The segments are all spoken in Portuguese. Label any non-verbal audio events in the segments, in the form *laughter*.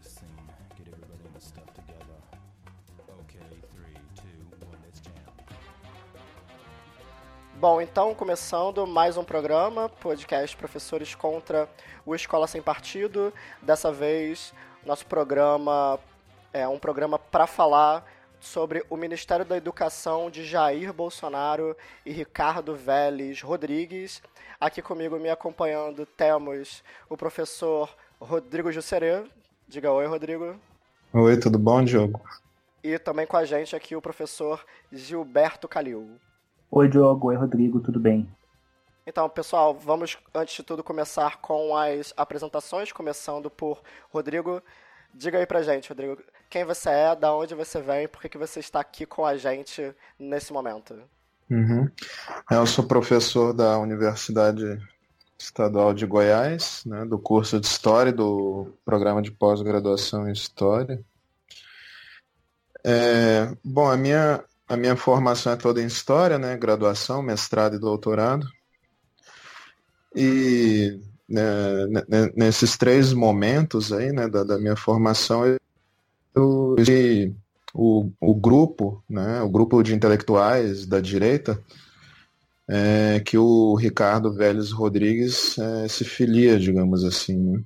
this stuff together. Okay, three, two, one, let's jam. Bom, então começando mais um programa, podcast Professores contra o Escola Sem Partido. Dessa vez, nosso programa é um programa para falar sobre o Ministério da Educação de Jair Bolsonaro e Ricardo Vélez Rodrigues. Aqui comigo, me acompanhando, temos o professor Rodrigo Jusserê. Diga oi, Rodrigo. Oi, tudo bom, Diogo? E também com a gente aqui o professor Gilberto Calil. Oi, Diogo. Oi, Rodrigo. Tudo bem? Então, pessoal, vamos antes de tudo começar com as apresentações, começando por Rodrigo. Diga aí pra gente, Rodrigo, quem você é, da onde você vem, por que, que você está aqui com a gente nesse momento? Uhum. Eu sou professor da Universidade Estadual de Goiás, né, do curso de História, do programa de pós-graduação em História. É, bom, a minha, a minha formação é toda em História, né, graduação, mestrado e doutorado. E né, nesses três momentos aí, né, da, da minha formação, eu, o, o grupo, né, o grupo de intelectuais da direita, é, que o Ricardo Vélez Rodrigues é, se filia, digamos assim. Né?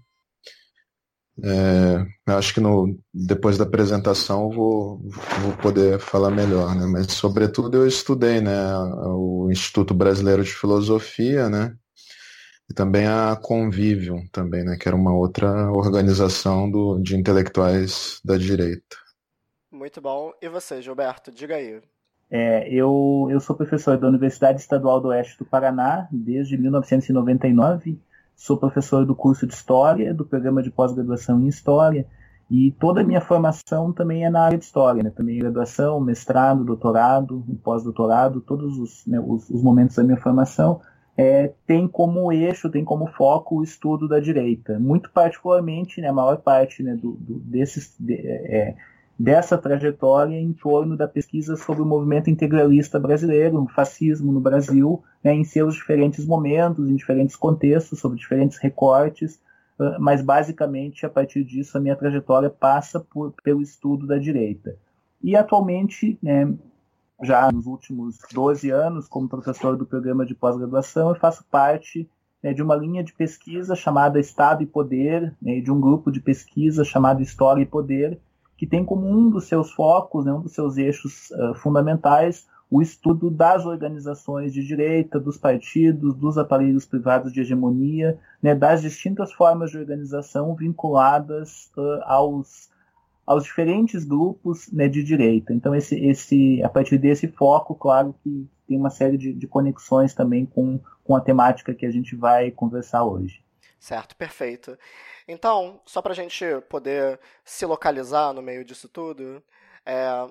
É, acho que no, depois da apresentação vou, vou poder falar melhor, né? Mas sobretudo eu estudei, né, o Instituto Brasileiro de Filosofia, né? E também a Convívio, também, né? Que era uma outra organização do, de intelectuais da direita. Muito bom. E você, Gilberto? Diga aí. É, eu, eu sou professor da Universidade Estadual do Oeste do Paraná desde 1999. Sou professor do curso de História, do programa de pós-graduação em História, e toda a minha formação também é na área de História, né? também graduação, mestrado, doutorado, pós-doutorado, todos os, né, os, os, momentos da minha formação é, tem como eixo, tem como foco o estudo da direita. Muito particularmente, né, a maior parte né, do, do desses... De, é, dessa trajetória em torno da pesquisa sobre o movimento integralista brasileiro, o fascismo no Brasil, né, em seus diferentes momentos, em diferentes contextos, sobre diferentes recortes, mas basicamente a partir disso a minha trajetória passa por, pelo estudo da direita. E atualmente, né, já nos últimos 12 anos, como professor do programa de pós-graduação, eu faço parte né, de uma linha de pesquisa chamada Estado e Poder, né, de um grupo de pesquisa chamado História e Poder, que tem como um dos seus focos, né, um dos seus eixos uh, fundamentais, o estudo das organizações de direita, dos partidos, dos aparelhos privados de hegemonia, né, das distintas formas de organização vinculadas uh, aos, aos diferentes grupos né, de direita. Então, esse, esse, a partir desse foco, claro que tem uma série de, de conexões também com, com a temática que a gente vai conversar hoje. Certo, perfeito. Então, só para a gente poder se localizar no meio disso tudo, é,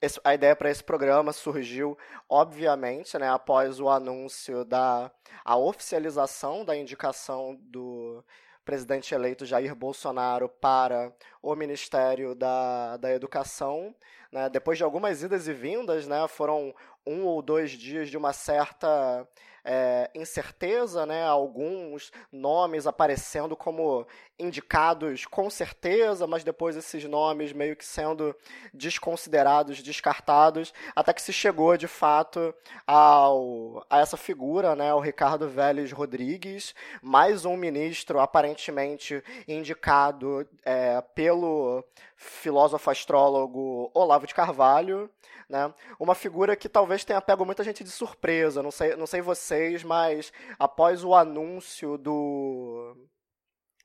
esse, a ideia para esse programa surgiu, obviamente, né, após o anúncio da a oficialização da indicação do presidente eleito Jair Bolsonaro para o Ministério da, da Educação. Né, depois de algumas idas e vindas, né, foram um ou dois dias de uma certa é, incerteza, né? Alguns nomes aparecendo como indicados com certeza, mas depois esses nomes meio que sendo desconsiderados, descartados, até que se chegou de fato ao, a essa figura, né? O Ricardo Vélez Rodrigues, mais um ministro aparentemente indicado é, pelo filósofo astrólogo Olavo de Carvalho, né? Uma figura que talvez tenha pego muita gente de surpresa, não sei, não sei vocês, mas após o anúncio do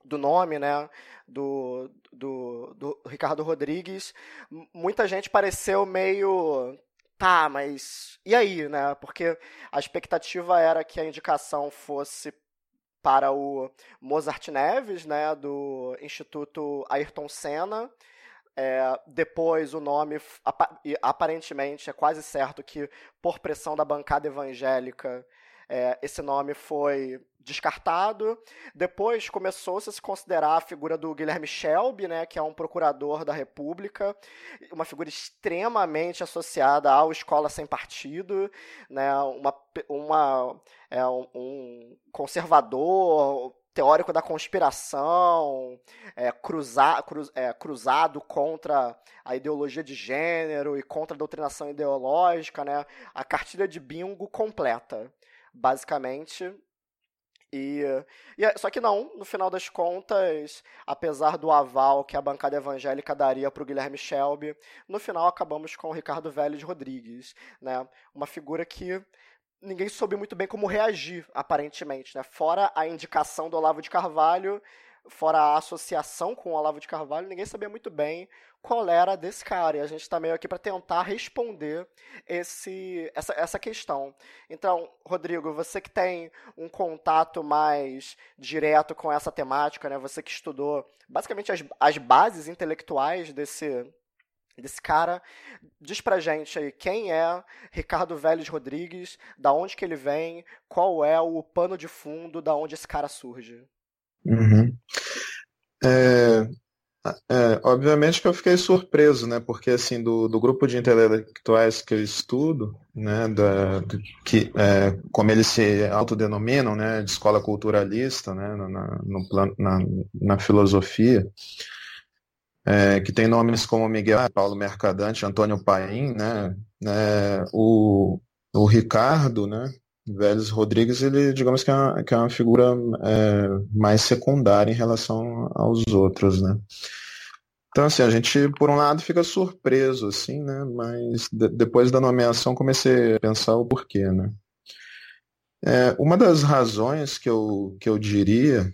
do nome, né, do, do, do Ricardo Rodrigues, muita gente pareceu meio tá, mas e aí, né? Porque a expectativa era que a indicação fosse para o Mozart Neves, né, do Instituto Ayrton Senna, é, depois o nome, aparentemente, é quase certo que, por pressão da bancada evangélica, é, esse nome foi descartado. Depois começou-se a se considerar a figura do Guilherme Shelby, né, que é um procurador da República, uma figura extremamente associada ao Escola Sem Partido, né, uma, uma, é, um conservador teórico da conspiração, é, cruza, cruz, é, cruzado contra a ideologia de gênero e contra a doutrinação ideológica, né? A cartilha de bingo completa, basicamente. E, e, é, só que não, no final das contas, apesar do aval que a bancada evangélica daria para o Guilherme Shelby, no final acabamos com o Ricardo Vélez Rodrigues, né? Uma figura que ninguém soube muito bem como reagir, aparentemente, né? Fora a indicação do Olavo de Carvalho, fora a associação com o Olavo de Carvalho, ninguém sabia muito bem qual era desse cara. E a gente está meio aqui para tentar responder esse, essa, essa questão. Então, Rodrigo, você que tem um contato mais direto com essa temática, né? Você que estudou basicamente as, as bases intelectuais desse desse cara. Diz pra gente aí quem é Ricardo Vélez Rodrigues, da onde que ele vem, qual é o pano de fundo, da onde esse cara surge. Uhum. É, é, obviamente que eu fiquei surpreso, né? Porque assim, do, do grupo de intelectuais que eu estudo, né, da, do, que, é, como eles se autodenominam, né, de escola culturalista, né, na, no, na, na filosofia, é, que tem nomes como Miguel Paulo Mercadante, Antônio Paim, né, né o, o Ricardo, né, Vélez Rodrigues, ele, digamos que é uma, que é uma figura é, mais secundária em relação aos outros, né. Então, assim, a gente, por um lado, fica surpreso, assim, né, mas de, depois da nomeação comecei a pensar o porquê, né. É, uma das razões que eu, que eu diria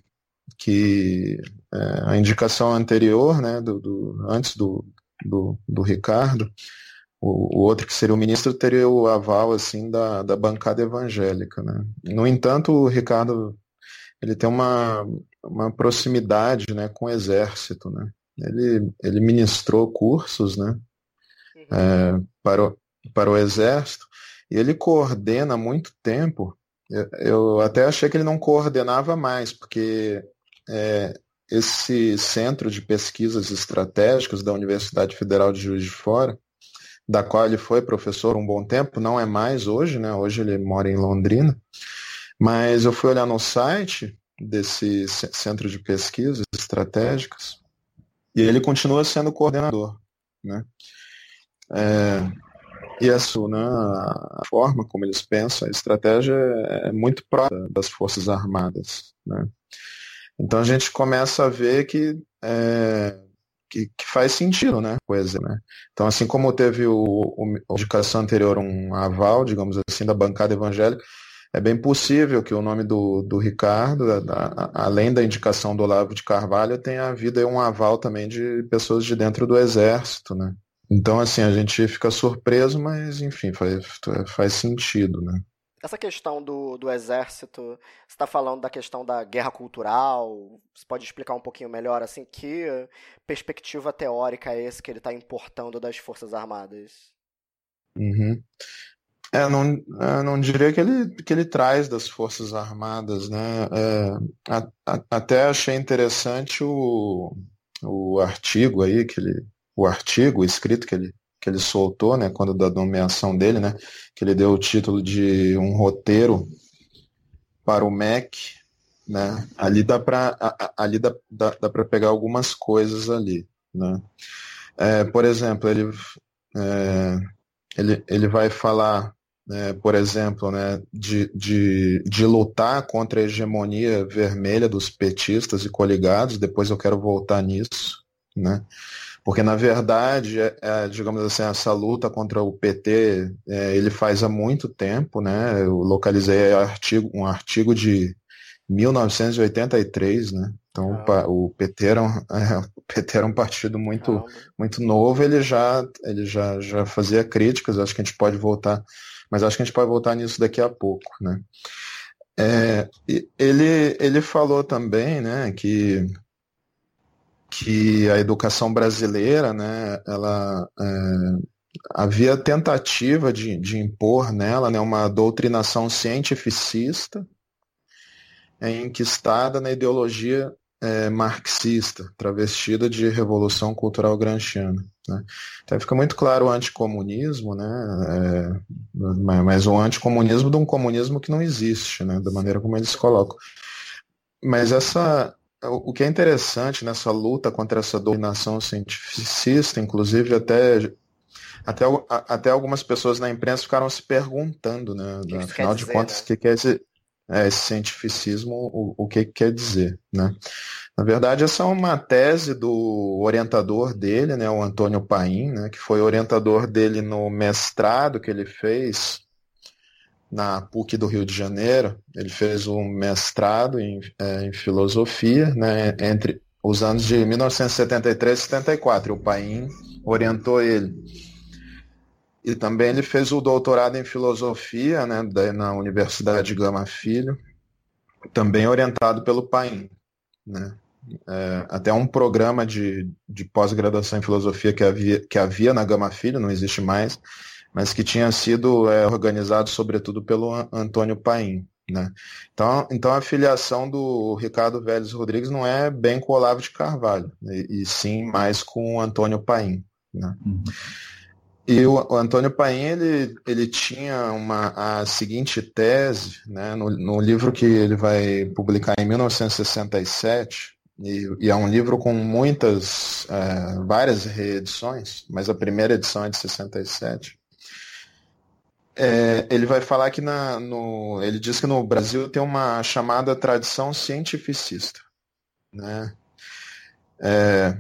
que é, a indicação anterior, né, do, do antes do, do, do Ricardo, o, o, outro que seria o ministro teria o aval assim da, da bancada evangélica, né. No entanto, o Ricardo ele tem uma, uma proximidade, né, com o exército, né. Ele, ele ministrou cursos, né, uhum. é, para, o, para o exército e ele coordena há muito tempo eu até achei que ele não coordenava mais, porque é, esse centro de pesquisas estratégicas da Universidade Federal de Juiz de Fora, da qual ele foi professor um bom tempo, não é mais hoje, né? Hoje ele mora em Londrina. Mas eu fui olhar no site desse centro de pesquisas estratégicas e ele continua sendo coordenador, né? É, e isso, né, a forma como eles pensam, a estratégia é muito próxima das Forças Armadas, né? Então a gente começa a ver que, é, que, que, faz sentido, né? Coisa, né? Então, assim como teve o, o, a indicação anterior um aval, digamos assim, da bancada evangélica, é bem possível que o nome do, do Ricardo, além da indicação do Olavo de Carvalho, tenha havido um aval também de pessoas de dentro do exército, né? Então, assim, a gente fica surpreso, mas, enfim, faz, faz sentido, né? Essa questão do, do exército, você está falando da questão da guerra cultural, você pode explicar um pouquinho melhor, assim, que perspectiva teórica é esse que ele está importando das Forças Armadas? Uhum. É, não, não diria que ele, que ele traz das Forças Armadas, né? É, a, a, até achei interessante o, o artigo aí, que ele, o artigo, escrito que ele, que ele soltou, né, quando da nomeação dele, né, que ele deu o título de um roteiro para o MEC, né, ali dá para ali dá, dá, dá para pegar algumas coisas ali, né. É, por exemplo, ele, é, ele, ele vai falar, né, por exemplo, né, de, de, de lutar contra a hegemonia vermelha dos petistas e coligados, depois eu quero voltar nisso, né, porque, na verdade, é, é, digamos assim, essa luta contra o PT, é, ele faz há muito tempo, né? Eu localizei artigo, um artigo de 1983, né? Então, ah. o, PT era um, *laughs* é, o PT era um partido muito, muito novo, ele já, ele já, já fazia críticas, acho que a gente pode voltar, mas acho que a gente pode voltar nisso daqui a pouco, né? É, ele, ele falou também, né, que que a educação brasileira, né, ela é, havia tentativa de, de impor nela né, uma doutrinação cientificista é enquistada na ideologia é, marxista, travestida de revolução cultural gramsciana. Né? Então fica muito claro o anticomunismo, né? É, mas o anticomunismo de um comunismo que não existe, né? da maneira como eles colocam. Mas essa, o que é interessante nessa luta contra essa dominação cientificista, inclusive até até, até algumas pessoas na imprensa ficaram se perguntando, né? Afinal de dizer, contas, o né? que, que é esse, é, esse cientificismo, o, o que, que quer dizer, né? Na verdade, essa é uma tese do orientador dele, né, o Antônio Paim, né, que foi orientador dele no mestrado que ele fez na PUC do Rio de Janeiro. Ele fez um mestrado em, é, em filosofia né, entre os anos de 1973 e 74. O Paim orientou ele. E também ele fez o doutorado em filosofia né, na Universidade Gama Filho, também orientado pelo Paim. Né? É, até um programa de, de pós-graduação em filosofia que havia, que havia na Gama Filho, não existe mais, mas que tinha sido é, organizado sobretudo pelo Antônio Paim. Né? Então, então a filiação do Ricardo Vélez Rodrigues não é bem com o Olavo de Carvalho, e, e sim mais com o Antônio Paim. Né? Uhum. E o, o, Antônio Paim, ele, ele tinha uma, a seguinte tese, né, no, no livro que ele vai publicar em 1967, e, e é um livro com muitas, é, várias reedições, mas a primeira edição é de 67. É, ele vai falar que na, no, ele diz que no Brasil tem uma chamada tradição cientificista. Né? É,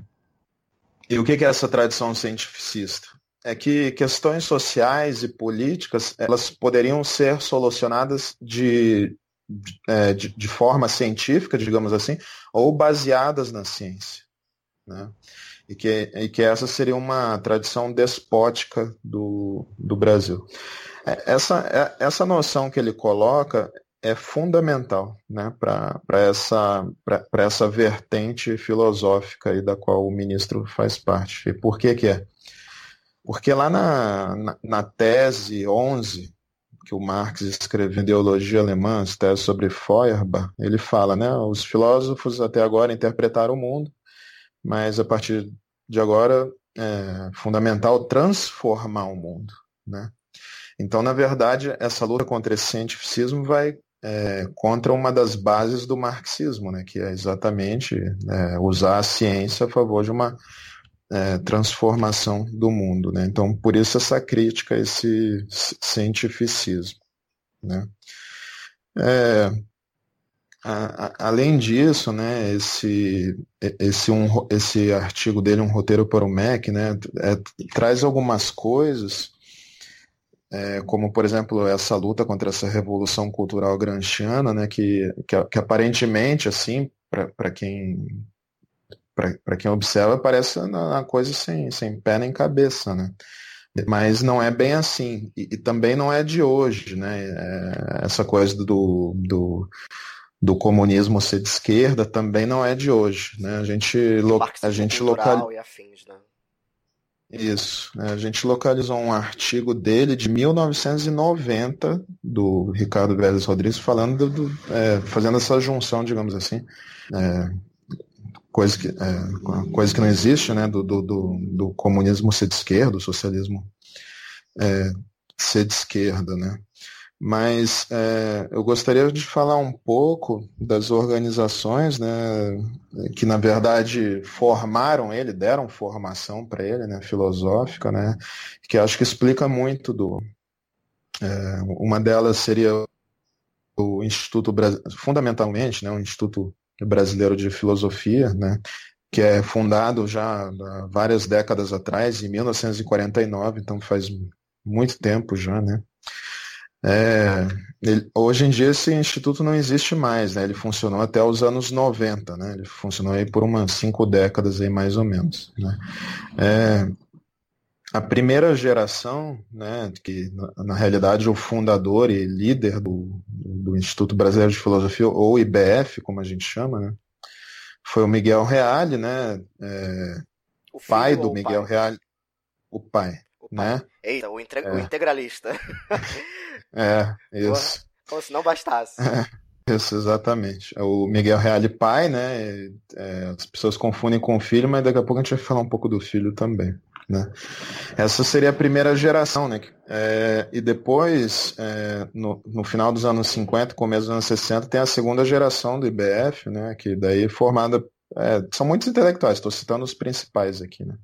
e o que é essa tradição cientificista? é que questões sociais e políticas elas poderiam ser solucionadas de, de, é, de forma científica, digamos assim, ou baseadas na ciência. Né? E, que, e que essa seria uma tradição despótica do, do Brasil. É, essa, é, essa noção que ele coloca é fundamental né, para essa, essa vertente filosófica aí da qual o ministro faz parte. E por que, que é? Porque lá na, na, na tese 11, que o Marx escreveu em Ideologia Alemã, tese sobre Feuerbach, ele fala, né, os filósofos até agora interpretaram o mundo, mas a partir de agora é fundamental transformar o mundo, né? Então, na verdade, essa luta contra esse cientificismo vai é, contra uma das bases do marxismo, né, que é exatamente é, usar a ciência a favor de uma é, transformação do mundo. Né? Então, por isso essa crítica, esse cientificismo. Né? É, a, a, além disso, né, esse, esse, um, esse artigo dele, Um Roteiro para o MEC, né, é, traz algumas coisas, é, como, por exemplo, essa luta contra essa revolução cultural gramsciana, né, que, que, que aparentemente, assim, para quem para quem observa, parece uma coisa sem, sem pé nem cabeça, né? Mas não é bem assim. E, e também não é de hoje, né? É, essa coisa do, do, do, comunismo ser de esquerda também não é de hoje, né? A gente, lo, a gente local... Isso. Né? A gente localizou um artigo dele de 1990, do Ricardo Vélez Rodrigues, falando do, é, fazendo essa junção, digamos assim, é, coisa que, é, coisa que não existe, né, do, do, do, comunismo ser de esquerda, do socialismo é, ser de esquerda, né. Mas é, eu gostaria de falar um pouco das organizações, né, que na verdade formaram ele, deram formação para ele, né, filosófica, né, que acho que explica muito do. É, uma delas seria o Instituto fundamentalmente, né, o Instituto brasileiro de filosofia, né, que é fundado já várias décadas atrás, em 1949, então faz muito tempo já, né. É, ele, hoje em dia esse instituto não existe mais, né? Ele funcionou até os anos 90, né? Ele funcionou aí por umas cinco décadas aí mais ou menos, né? É, a primeira geração, né, que na, na, realidade o fundador e líder do, do Instituto Brasileiro de Filosofia, ou IBF, como a gente chama, né, foi o Miguel Reale, né, é, o pai do Miguel pai? Reale, o pai, o pai. Né? Eita, o, é. o integralista. *laughs* é, *laughs* isso. Como se não bastasse. *laughs* Isso, exatamente. É o Miguel Reale pai, né? É, as pessoas confundem com o filho, mas daqui a pouco a gente vai falar um pouco do filho também. Né? Essa seria a primeira geração, né? É, e depois, é, no, no, final dos anos 50, começo dos anos 60, tem a segunda geração do IBF, né? Que daí é formada. É, são muitos intelectuais, estou citando os principais aqui, né?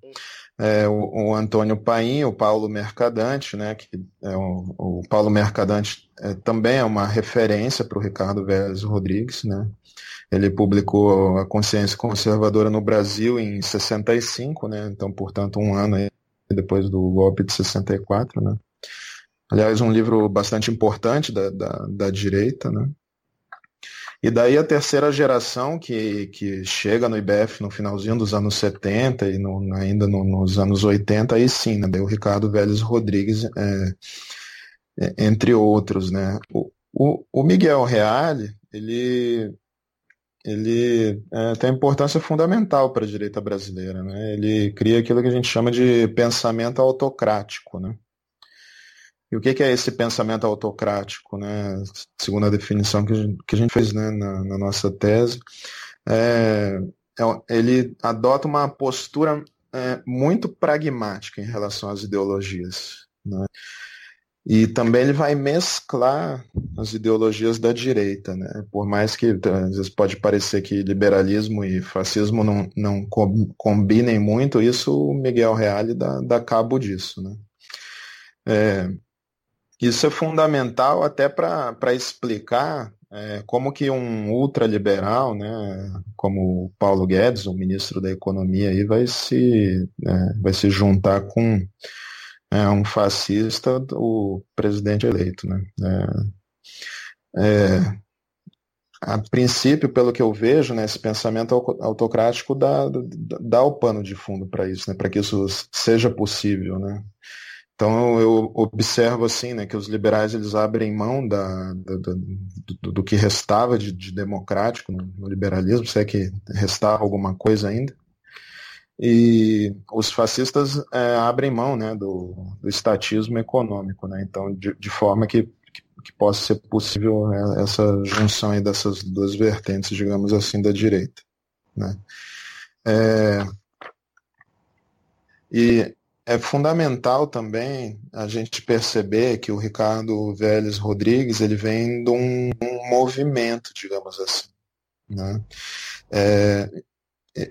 É, o, o, Antônio Paim, o Paulo Mercadante, né? Que é o, o Paulo Mercadante é, também é uma referência para o Ricardo Vélez Rodrigues, né? Ele publicou A Consciência Conservadora no Brasil em 65, né? Então, portanto, um ano depois do golpe de 64, né? Aliás, um livro bastante importante da, da, da direita, né? E daí a terceira geração que, que chega no IBF no finalzinho dos anos 70 e no, ainda no, nos anos 80, aí sim, né? O Ricardo Vélez Rodrigues, é, é, entre outros, né? O, o, o Miguel Reale, ele ele é, tem importância fundamental para a direita brasileira. Né? Ele cria aquilo que a gente chama de pensamento autocrático. Né? E o que, é esse pensamento autocrático? Né? Segundo a definição que a gente, que a gente fez né, na, na, nossa tese, é, é, ele adota uma postura é, muito pragmática em relação às ideologias. Né? E também ele vai mesclar as ideologias da direita, né? Por mais que às vezes pode parecer que liberalismo e fascismo não, não combinem muito, isso o Miguel Reale dá, dá cabo disso, né? É, isso é fundamental até para explicar é, como que um ultraliberal, né, como o Paulo Guedes, o ministro da Economia, aí, vai, se, é, vai se juntar com é um fascista o presidente eleito. Né? É, é, a princípio, pelo que eu vejo, né, esse pensamento autocrático dá, dá o pano de fundo para isso, né, para que isso seja possível. Né? Então eu observo assim, né, que os liberais eles abrem mão da, da do, do, que restava de, de democrático no, no, liberalismo, se é que restava alguma coisa ainda, e os fascistas é, abrem mão né, do, do estatismo econômico, né? então de, de forma que, que, que, possa ser possível né, essa junção aí dessas duas vertentes, digamos assim, da direita. Né? É, e é fundamental também a gente perceber que o Ricardo Vélez Rodrigues ele vem de um, um movimento, digamos assim. Né? É,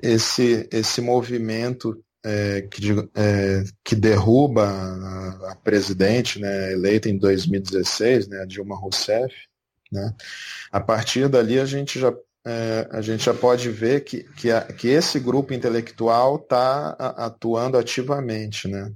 esse, esse movimento é, que, é, que derruba a, a, presidente né, eleita em 2016, né, a Dilma Rousseff, né, a partir dali a gente já, é, a gente já pode ver que, que, a, que esse grupo intelectual está atuando ativamente. Né.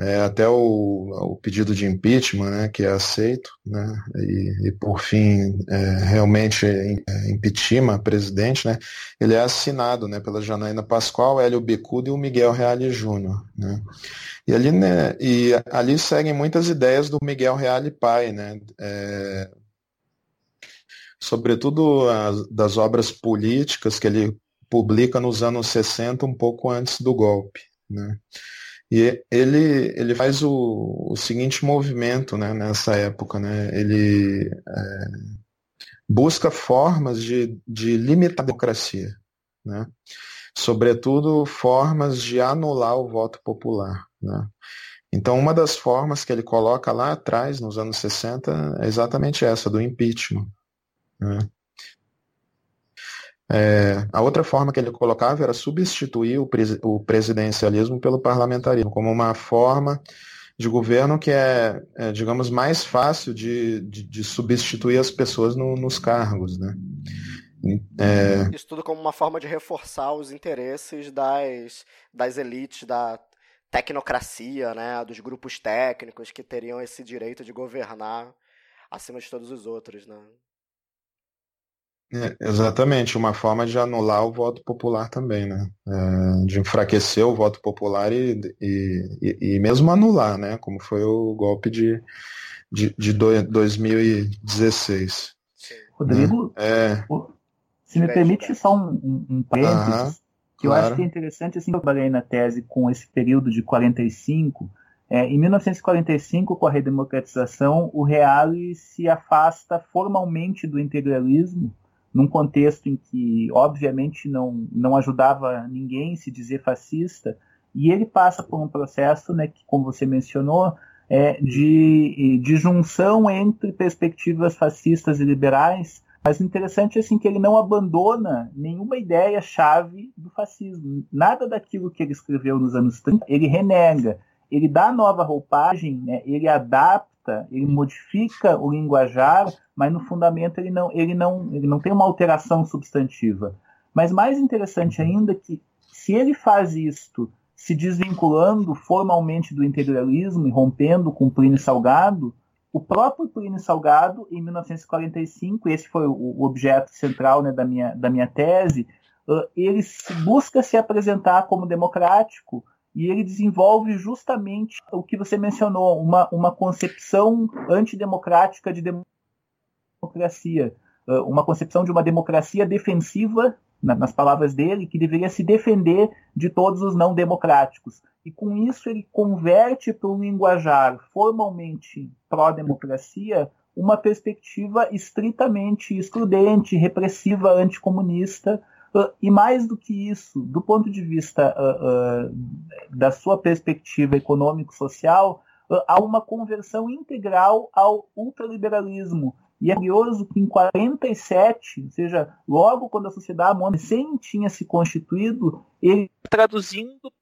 É, até o, o, pedido de impeachment, né, que é aceito, né, e, e por fim é, realmente é, impeachment presidente, né, ele é assinado né, pela Janaína Pascoal, Hélio Bicudo e o Miguel Reale Júnior. Né. E, ali, né, e ali seguem muitas ideias do Miguel Reale pai, né, é, sobretudo as, das obras políticas que ele publica nos anos 60, um pouco antes do golpe. Né. E ele, ele faz o, o seguinte movimento né, nessa época. Né? Ele é, busca formas de, de limitar a democracia. Né? Sobretudo formas de anular o voto popular. Né? Então, uma das formas que ele coloca lá atrás, nos anos 60, é exatamente essa, do impeachment. Né? É, a outra forma que ele colocava era substituir o, pres o, presidencialismo pelo parlamentarismo, como uma forma de governo que é, é digamos, mais fácil de, de, de substituir as pessoas no, nos cargos. Né? É... Isso tudo como uma forma de reforçar os interesses das, das elites, da tecnocracia, né? dos grupos técnicos que teriam esse direito de governar acima de todos os outros. Né? É, exatamente, uma forma de anular o voto popular também, né? É, de enfraquecer o voto popular e, e, e, mesmo anular, né? Como foi o golpe de, de, de 2016. Rodrigo, é. se me permite só um, um parênteses, que eu claro. acho que é interessante, assim, eu trabalhei na tese com esse período de 45, É, em 1945, com a redemocratização, o Reale se afasta formalmente do integralismo, num contexto em que, obviamente, não, não ajudava ninguém se dizer fascista, e ele passa por um processo, né, que, como você mencionou, é, de, de junção entre perspectivas fascistas e liberais, mas interessante é assim, que ele não abandona nenhuma ideia-chave do fascismo. Nada daquilo que ele escreveu nos anos 30 ele renega ele dá nova roupagem, né? ele adapta, ele modifica o linguajar, mas no fundamento ele não, ele não, ele não tem uma alteração substantiva. Mas mais interessante ainda é que se ele faz isto se desvinculando formalmente do integralismo e rompendo com Plínio Salgado, o próprio Plínio Salgado, em 1945, esse foi o objeto central né, da, minha, da minha tese, ele busca se apresentar como democrático, e ele desenvolve justamente o que você mencionou, uma, uma concepção antidemocrática de democracia, uma concepção de uma democracia defensiva, nas palavras dele, que deveria se defender de todos os não democráticos. E com isso ele converte para um linguajar formalmente pró-democracia uma perspectiva estritamente excludente, repressiva, anticomunista, Uh, e mais do que isso, do ponto de vista uh, uh, da sua perspectiva econômico-social, há uma conversão integral ao ultraliberalismo. E é curioso que em 47, ou seja, logo quando a sociedade recém tinha se constituído, ele traduzindo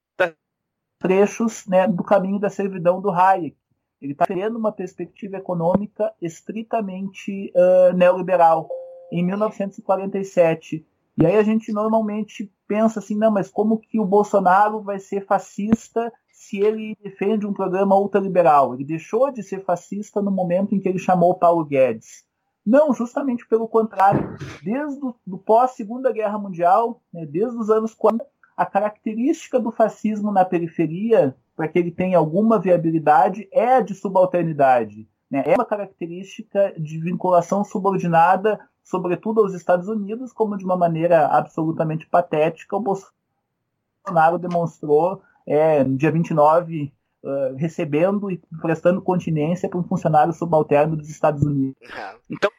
trechos né, do caminho da servidão do Hayek. Ele está tendo uma perspectiva econômica estritamente neoliberal. Em 1947, e aí a gente normalmente pensa assim, não, mas como que o Bolsonaro vai ser fascista se ele defende um programa ultraliberal? Ele deixou de ser fascista no momento em que ele chamou Paulo Guedes. Não, justamente pelo contrário. Desde o pós-Segunda Guerra Mundial, né, desde os anos 40, a característica do fascismo na periferia, para que ele tenha alguma viabilidade, é a de subalternidade. Né? É uma característica de vinculação subordinada sobretudo aos Estados Unidos, como de uma maneira absolutamente patética o Bolsonaro demonstrou é, no dia 29, uh, recebendo e prestando continência para um funcionário subalterno dos Estados Unidos. É. Então,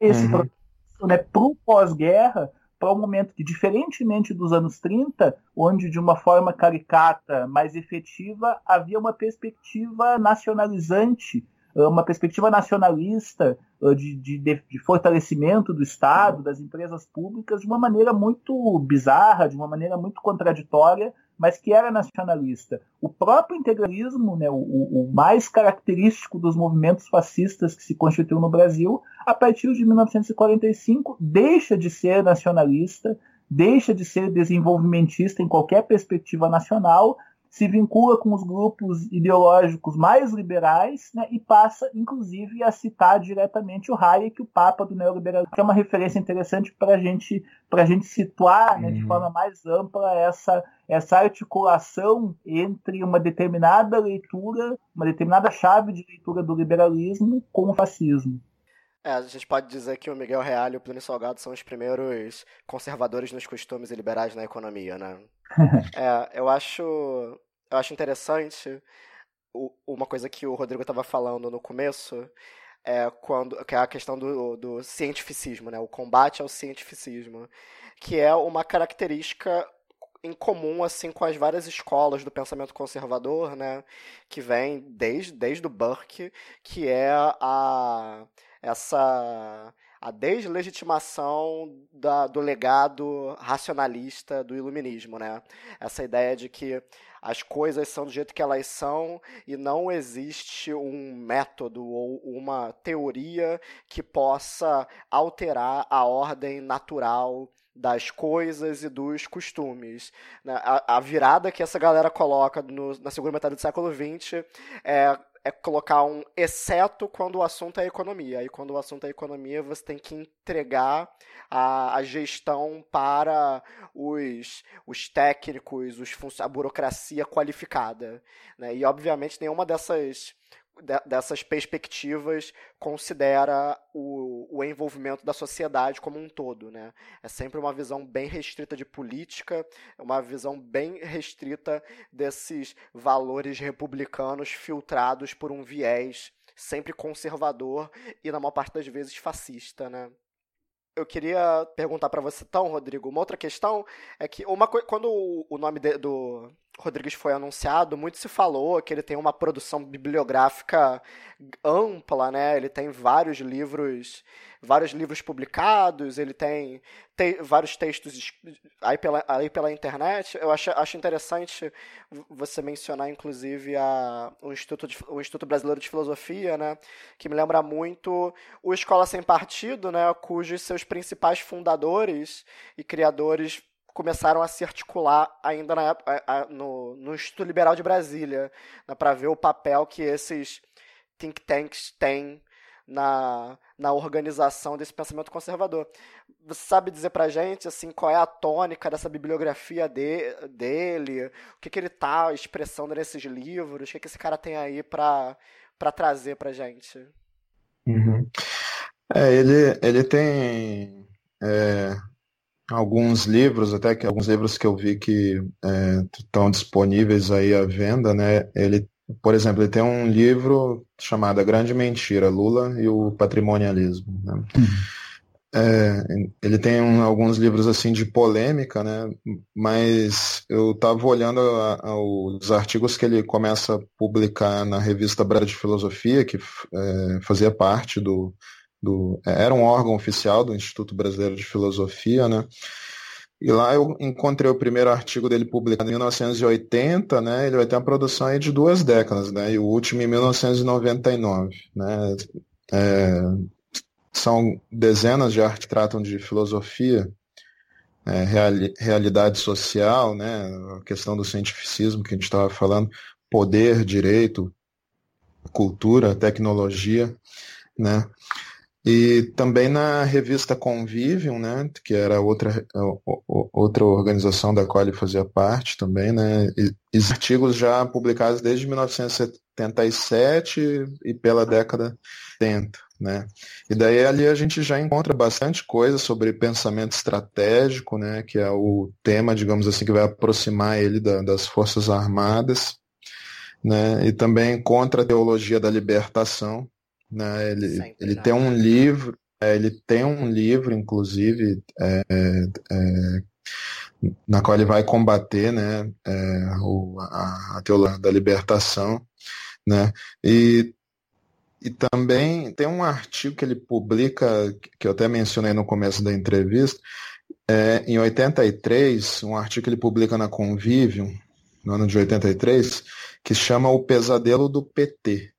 esse uhum. processo, né, para o pós-guerra, para um momento que, diferentemente dos anos 30, onde de uma forma caricata, mais efetiva, havia uma perspectiva nacionalizante uma perspectiva nacionalista de, de, de, fortalecimento do Estado, das empresas públicas, de uma maneira muito bizarra, de uma maneira muito contraditória, mas que era nacionalista. O próprio integralismo, né, o, o mais característico dos movimentos fascistas que se constituiu no Brasil, a partir de 1945, deixa de ser nacionalista, deixa de ser desenvolvimentista em qualquer perspectiva nacional se vincula com os grupos ideológicos mais liberais né, e passa, inclusive, a citar diretamente o Hayek, o Papa do neoliberalismo, que é uma referência interessante para gente, a gente situar né, de uhum. forma mais ampla essa, essa articulação entre uma determinada leitura, uma determinada chave de leitura do liberalismo com o fascismo. É, a gente pode dizer que o Miguel Real e o Plínio Salgado são os primeiros conservadores nos costumes e liberais na economia, né? *laughs* é, eu acho eu acho interessante uma coisa que o Rodrigo estava falando no começo, é quando que é a questão do, do cientificismo, né? O combate ao cientificismo, que é uma característica em comum assim com as várias escolas do pensamento conservador, né, que vem desde desde o Burke, que é a essa a deslegitimação da, do legado racionalista do iluminismo, né? Essa ideia de que as coisas são do jeito que elas são e não existe um método ou uma teoria que possa alterar a ordem natural das coisas e dos costumes. Né? A, virada que essa galera coloca no, na segunda metade do século XX é é colocar um exceto quando o assunto é economia. E quando o assunto é economia, você tem que entregar a, a gestão para os, os técnicos, os a burocracia qualificada. Né? E, obviamente, nenhuma dessas dessas perspectivas considera o, o envolvimento da sociedade como um todo, né? É sempre uma visão bem restrita de política, uma visão bem restrita desses valores republicanos filtrados por um viés sempre conservador e na maior parte das vezes fascista, né? Eu queria perguntar para você, então, Rodrigo, uma outra questão é que uma quando o nome de, do Rodrigues foi anunciado, muito se falou que ele tem uma produção bibliográfica ampla, né? Ele tem vários livros, vários livros publicados, ele tem, tem vários textos aí pela, aí pela internet. Eu acho, acho interessante você mencionar, inclusive, a, o, Instituto de, o Instituto Brasileiro de Filosofia, né? Que me lembra muito o Escola Sem Partido, né? Cujos seus principais fundadores e criadores começaram a se articular ainda na, a, no, no Instituto Liberal de Brasília, né, para ver o papel que esses think tanks têm na, na organização desse pensamento conservador. Você sabe dizer para gente assim, qual é a tônica dessa bibliografia de, dele, o que, que ele está expressando nesses livros, o que, que esse cara tem aí para trazer para gente? Uhum. É, ele, ele tem é, alguns livros, até que alguns livros que eu vi que estão é, disponíveis aí à venda, né? Ele, por exemplo, ele tem um livro chamado A Grande Mentira, Lula e o Patrimonialismo. Né? Uhum. É, ele tem um, alguns livros assim de polêmica, né? Mas eu estava olhando a, a, os artigos que ele começa a publicar na revista Brasileira de Filosofia, que é, fazia parte do, do era um órgão oficial do Instituto Brasileiro de Filosofia, né? E lá eu encontrei o primeiro artigo dele publicado em 1980, né? Ele vai ter uma produção aí de duas décadas, né? E o último em 1999, né? É, são dezenas de artes que tratam de filosofia, é, reali realidade social, né? A questão do cientificismo que a gente estava falando, poder, direito, cultura, tecnologia, né? E também na revista Convivium, né, que era outra, outra organização da qual ele fazia parte também, né, e, artigos já publicados desde 1977 e pela década 70. Né? E daí ali a gente já encontra bastante coisa sobre pensamento estratégico, né, que é o tema, digamos assim, que vai aproximar ele da, das Forças Armadas, né, e também contra a teologia da libertação, né? Ele, ele tem um livro, é, ele tem um livro, inclusive, é, é, na qual ele vai combater né, é, o, a, a teologia da libertação. Né? E, e também tem um artigo que ele publica, que eu até mencionei no começo da entrevista, é, em 83, um artigo que ele publica na Convivium, no ano de 83, que chama O Pesadelo do PT.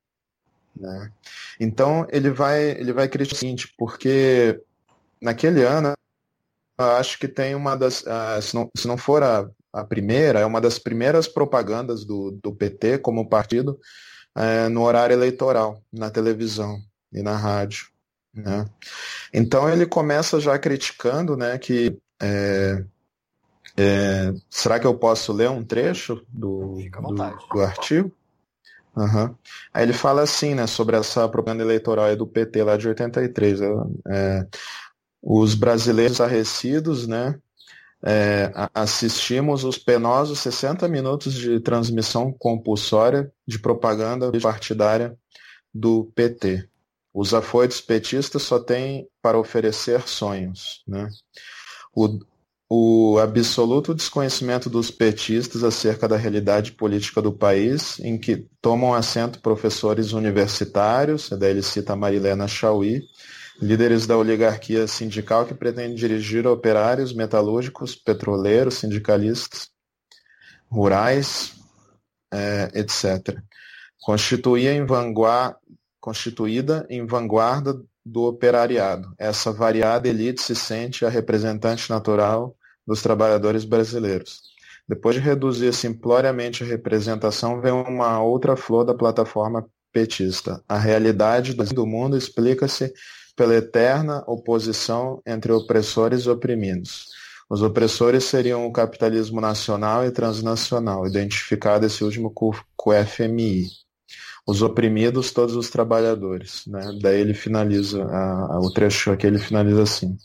Né? Então ele vai ele vai criticar o seguinte, porque naquele ano eu acho que tem uma das, uh, se, não, se não for a, a primeira, é uma das primeiras propagandas do, do PT como partido uh, no horário eleitoral, na televisão e na rádio. Né? Então ele começa já criticando né, que é, é, será que eu posso ler um trecho do, do, do artigo? Uhum. Aí ele fala assim, né, sobre essa propaganda eleitoral do PT lá de 83. É, os brasileiros arrecidos, né, é, assistimos os penosos 60 minutos de transmissão compulsória de propaganda partidária do PT. Os afoitos petistas só têm para oferecer sonhos. Né? O, o absoluto desconhecimento dos petistas acerca da realidade política do país, em que tomam assento professores universitários, daí ele cita a Marilena Chauí, líderes da oligarquia sindical que pretende dirigir operários, metalúrgicos, petroleiros, sindicalistas, rurais, é, etc. Constituía em vanguarda, constituída em vanguarda do operariado. Essa variada elite se sente a representante natural dos trabalhadores brasileiros. Depois de reduzir simploriamente a representação, vem uma outra flor da plataforma petista. A realidade do mundo explica-se pela eterna oposição entre opressores e oprimidos. Os opressores seriam o capitalismo nacional e transnacional, identificado esse último com o FMI. Os oprimidos, todos os trabalhadores. Né? Daí ele finaliza, a, a, o trecho aqui ele finaliza assim.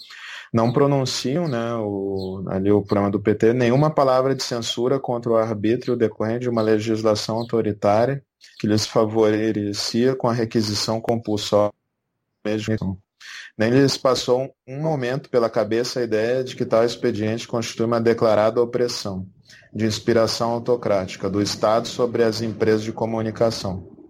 Não pronunciam, né, o, ali o programa do PT, nenhuma palavra de censura contra o arbítrio decorrente de uma legislação autoritária que lhes favorecia com a requisição compulsória mesmo. Nem lhes passou um momento pela cabeça a ideia de que tal expediente constitui uma declarada opressão de inspiração autocrática do Estado sobre as empresas de comunicação.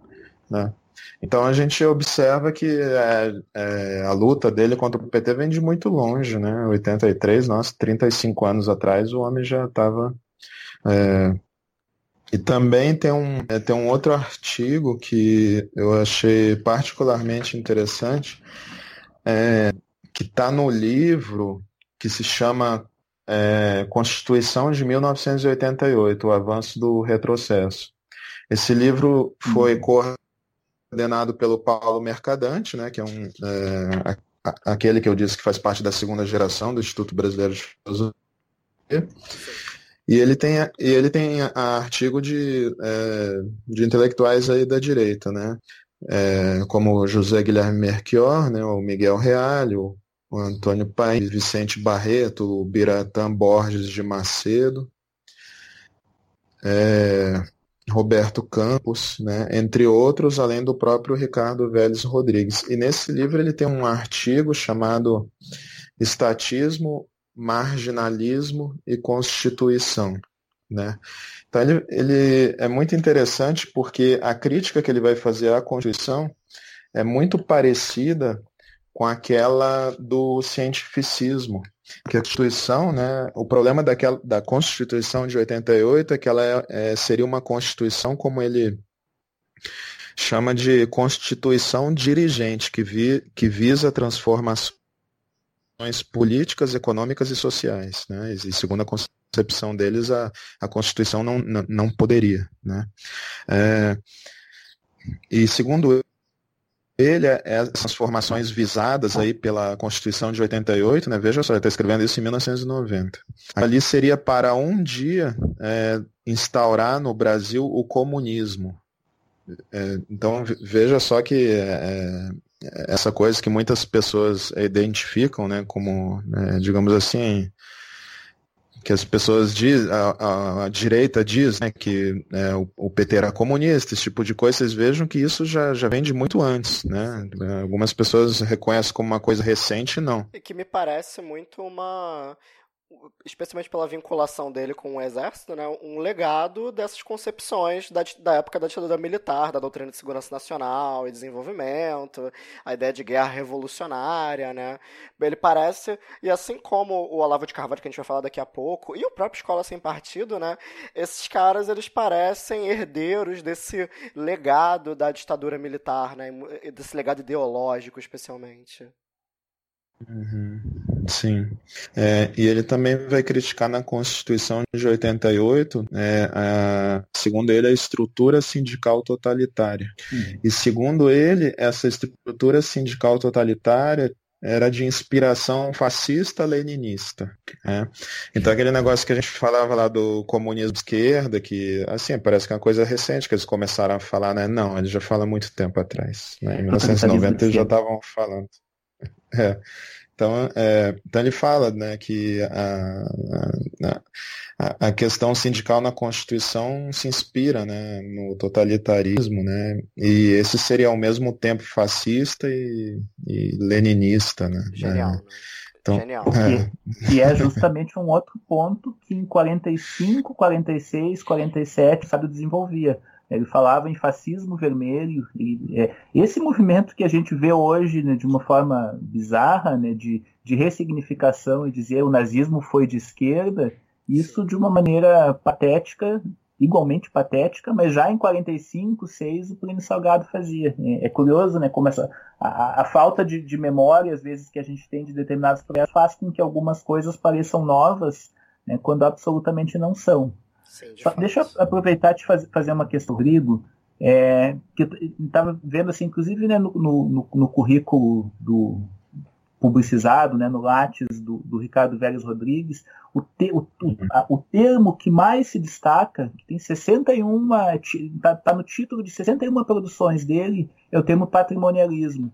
Né? Então a gente observa que é, é, a luta dele contra o PT vem de muito longe, né? 83, nossa, 35 anos atrás o homem já estava. É... E também tem um, é, tem um outro artigo que eu achei particularmente interessante, é, que está no livro que se chama é, Constituição de 1988, o avanço do retrocesso. Esse livro foi uhum. Coordenado pelo Paulo Mercadante, né, que é um é, aquele que eu disse que faz parte da segunda geração do Instituto Brasileiro de Filosofia. E ele tem, e ele tem artigo de, é, de intelectuais aí da direita, né? É, como José Guilherme Merchior, né, o Miguel Reale, o Antônio Paes, Vicente Barreto, o Biratã Borges de Macedo, é, Roberto Campos, né, entre outros, além do próprio Ricardo Vélez Rodrigues. E nesse livro ele tem um artigo chamado Estatismo, Marginalismo e Constituição. Né? Então ele, ele é muito interessante porque a crítica que ele vai fazer à Constituição é muito parecida com aquela do cientificismo. Que a Constituição, né, o problema daquela, da Constituição de 88 é que ela é, é, seria uma Constituição como ele chama de Constituição dirigente, que, vi, que visa transformações políticas, econômicas e sociais. Né? E segundo a concepção deles, a, a Constituição não, não, não poderia. Né? É, e segundo ele é, é as transformações visadas aí pela Constituição de 88, né? Veja só, ele está escrevendo isso em 1990. Ali seria para um dia é, instaurar no Brasil o comunismo. É, então veja só que é, é, essa coisa que muitas pessoas identificam, né, como, né, digamos assim, que as pessoas diz, a, a, direita diz né, que é, o, o, PT era comunista, esse tipo de coisa, vocês vejam que isso já, já vem de muito antes. Né? Algumas pessoas reconhecem como uma coisa recente, não. E que me parece muito uma especialmente pela vinculação dele com o exército, né, um legado dessas concepções da, da época da ditadura militar, da doutrina de segurança nacional e desenvolvimento, a ideia de guerra revolucionária, né? Ele parece, e assim como o Olavo de Carvalho, que a gente vai falar daqui a pouco, e o próprio Escola Sem Partido, né, esses caras, eles parecem herdeiros desse legado da ditadura militar, né, desse legado ideológico, especialmente. Uhum. Sim. É, e ele também vai criticar na Constituição de 88, é, a, segundo ele, a estrutura sindical totalitária. Uhum. E segundo ele, essa estrutura sindical totalitária era de inspiração fascista-leninista. Né? Então aquele negócio que a gente falava lá do comunismo de esquerda, que assim, parece que é uma coisa recente que eles começaram a falar, né? Não, eles já falam há muito tempo atrás. Né? Em 1990 eles já estavam falando. *laughs* É. Então, é, então ele fala né, que a, a, a, questão sindical na Constituição se inspira né, no totalitarismo, né, e esse seria ao mesmo tempo fascista e, e leninista. Né, Genial. É. Então, Genial. É. E, e, é justamente um outro ponto que em 45, 46, 47 sabe desenvolvia ele falava em fascismo vermelho. E, é, esse movimento que a gente vê hoje né, de uma forma bizarra, né, de, de ressignificação e dizer o nazismo foi de esquerda, isso de uma maneira patética, igualmente patética, mas já em 45, 6 o Plínio Salgado fazia. É, é curioso né, como essa, a, a falta de, de, memória, às vezes, que a gente tem de determinados projetos faz com que algumas coisas pareçam novas, né, quando absolutamente não são. Sim, de Deixa eu aproveitar e te faz, fazer uma questão, Rodrigo. É, que eu estava vendo, assim, inclusive né, no, no, no, currículo do, publicizado né, no Lattes do, do Ricardo Vélez Rodrigues, o, te, o, o, a, o, termo que mais se destaca, que tem 61, está tá no título de 61 produções dele, é o termo patrimonialismo.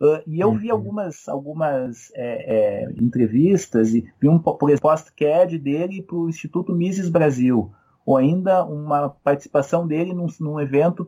Uh, e eu vi uhum. algumas, algumas é, é, entrevistas e vi um, por exemplo, post-CAD dele para o Instituto Mises Brasil, ou ainda uma participação dele num, num evento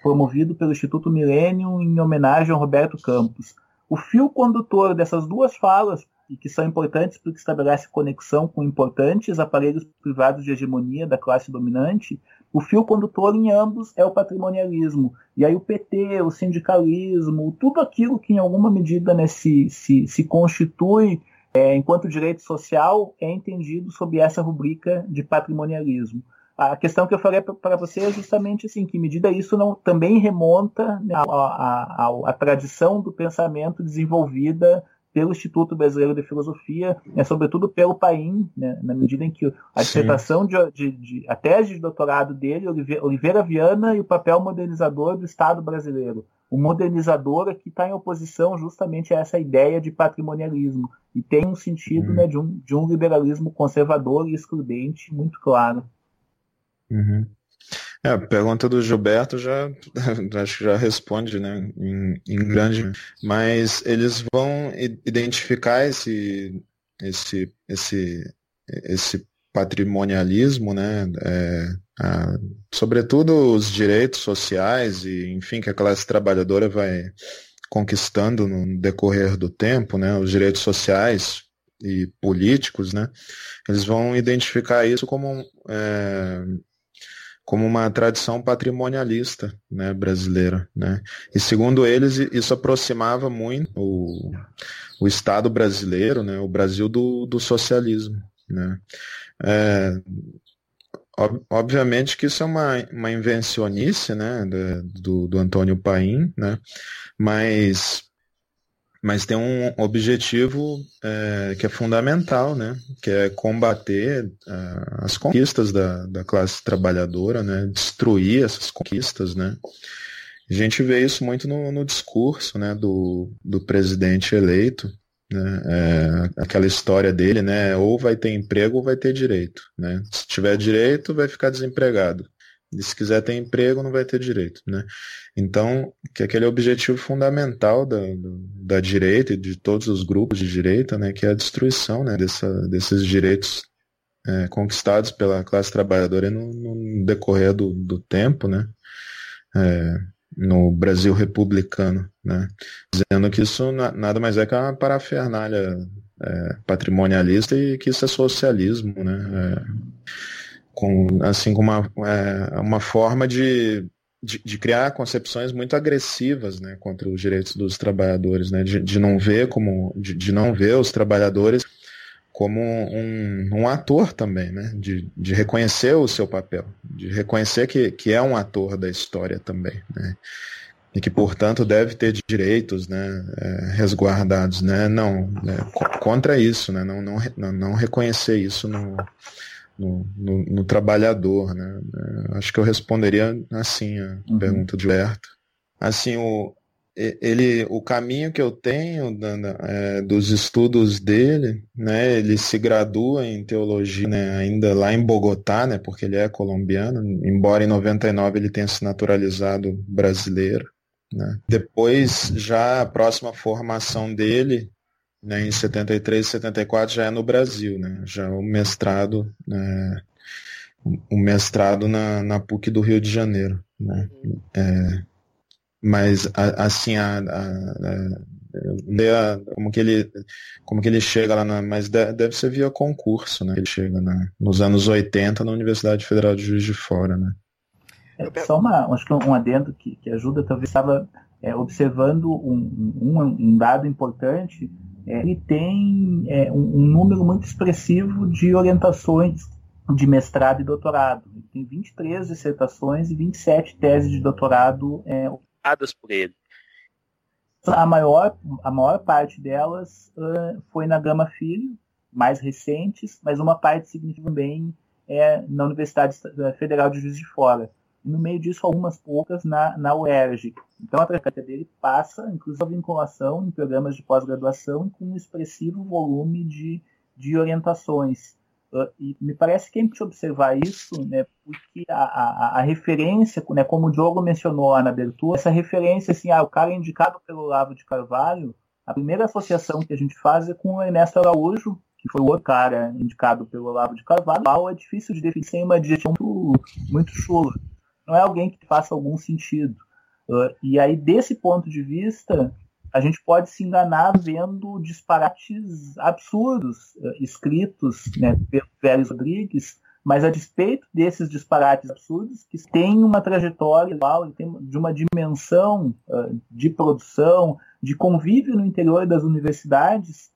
promovido pelo Instituto Millennium em homenagem ao Roberto Campos. O fio condutor dessas duas falas, e que são importantes porque estabelece conexão com importantes aparelhos privados de hegemonia da classe dominante, o fio condutor em ambos é o patrimonialismo. E aí o PT, o sindicalismo, tudo aquilo que em alguma medida né, se, se, se constitui é, enquanto direito social é entendido sob essa rubrica de patrimonialismo. A questão que eu falei para você é justamente assim, que medida isso não também remonta né, à tradição do pensamento desenvolvida pelo Instituto Brasileiro de Filosofia, né, sobretudo pelo Paim, né, na medida em que a dissertação, de, de, de, a tese de doutorado dele, Oliveira Viana e o papel modernizador do Estado brasileiro. O modernizador aqui está em oposição justamente a essa ideia de patrimonialismo, e tem um sentido uhum. né, de, um, de um liberalismo conservador e excludente muito claro. Uhum. É, a pergunta do Gilberto já *laughs* acho que já responde, né, em, em grande, mas eles vão identificar esse esse esse esse patrimonialismo, né, é, a, sobretudo os direitos sociais e enfim que a classe trabalhadora vai conquistando no decorrer do tempo, né, os direitos sociais e políticos, né, eles vão identificar isso como é, como uma tradição patrimonialista né, brasileira. Né? E segundo eles, isso aproximava muito o, o Estado brasileiro, né, o Brasil do, do socialismo. Né? É, ob, obviamente que isso é uma, uma invencionice né, do, do Antônio Paim, né, mas mas tem um objetivo é, que é fundamental, né? Que é combater uh, as conquistas da, da classe trabalhadora, né? Destruir essas conquistas, né? A gente vê isso muito no, no discurso, né? Do, do presidente eleito, né? É, aquela história dele, né? Ou vai ter emprego ou vai ter direito, né? Se tiver direito, vai ficar desempregado. E se quiser ter emprego, não vai ter direito, né? Então, que aquele é o objetivo fundamental da, da direita e de todos os grupos de direita, né? Que é a destruição, né? Dessa, desses direitos é, conquistados pela classe trabalhadora no, no decorrer do, do tempo, né? É, no Brasil republicano, né? Dizendo que isso nada mais é que uma parafernália é, patrimonialista e que isso é socialismo, né? É, com assim como uma, é, uma forma de, de, de, criar concepções muito agressivas né, contra os direitos dos trabalhadores, né, de, de não ver como de, de não ver os trabalhadores como um, um ator também, né, de, de reconhecer o seu papel, de reconhecer que, que é um ator da história também, né, e que portanto deve ter direitos, né, é, resguardados, né, não né, contra isso, né, não, não, não reconhecer isso no no, no, no trabalhador, né? É, acho que eu responderia assim a uhum. pergunta de Berto. Assim, o, ele, o caminho que eu tenho é, dos estudos dele, né, ele se gradua em teologia né, ainda lá em Bogotá, né, porque ele é colombiano, embora em 99 ele tenha se naturalizado brasileiro. Né. Depois, já a próxima formação dele né, em 73 e 74 já é no Brasil, né, já o mestrado, né, o mestrado na, na PUC do Rio de Janeiro. Né, é, mas assim a, a, a, como que ele como que ele chega lá na, mas deve ser via concurso né ele chega na, nos anos 80 na Universidade Federal de Juiz de Fora né é, só uma acho que um adendo que, que ajuda talvez estava é, observando um, um, um dado importante é, ele tem é, um, um, número muito expressivo de orientações de mestrado e doutorado. Ele tem 23 dissertações e 27 teses de doutorado é, por ele. A maior, a maior parte delas uh, foi na Gama Filho, mais recentes, mas uma parte significativa também é na Universidade Federal de Juiz de Fora. no meio disso algumas poucas na, na UERJ. Então a trajetória dele passa, inclusive, a vinculação em programas de pós-graduação com um expressivo volume de, de orientações. Uh, e me parece que é importante observar isso, né, porque a, a, a, referência, né, como o Diogo mencionou lá na abertura, essa referência, assim, ah, o cara é indicado pelo Olavo de Carvalho, a primeira associação que a gente faz é com o Ernesto Araújo, que foi o outro cara indicado pelo Olavo de Carvalho. É difícil de definir sem uma adjetivo muito, muito chula não é alguém que faça algum sentido. E aí, desse ponto de vista, a gente pode se enganar vendo disparates absurdos uh, escritos né, pelo Félix Rodrigues, mas a despeito desses disparates absurdos, que tem uma trajetória igual, de uma dimensão uh, de produção, de convívio no interior das universidades,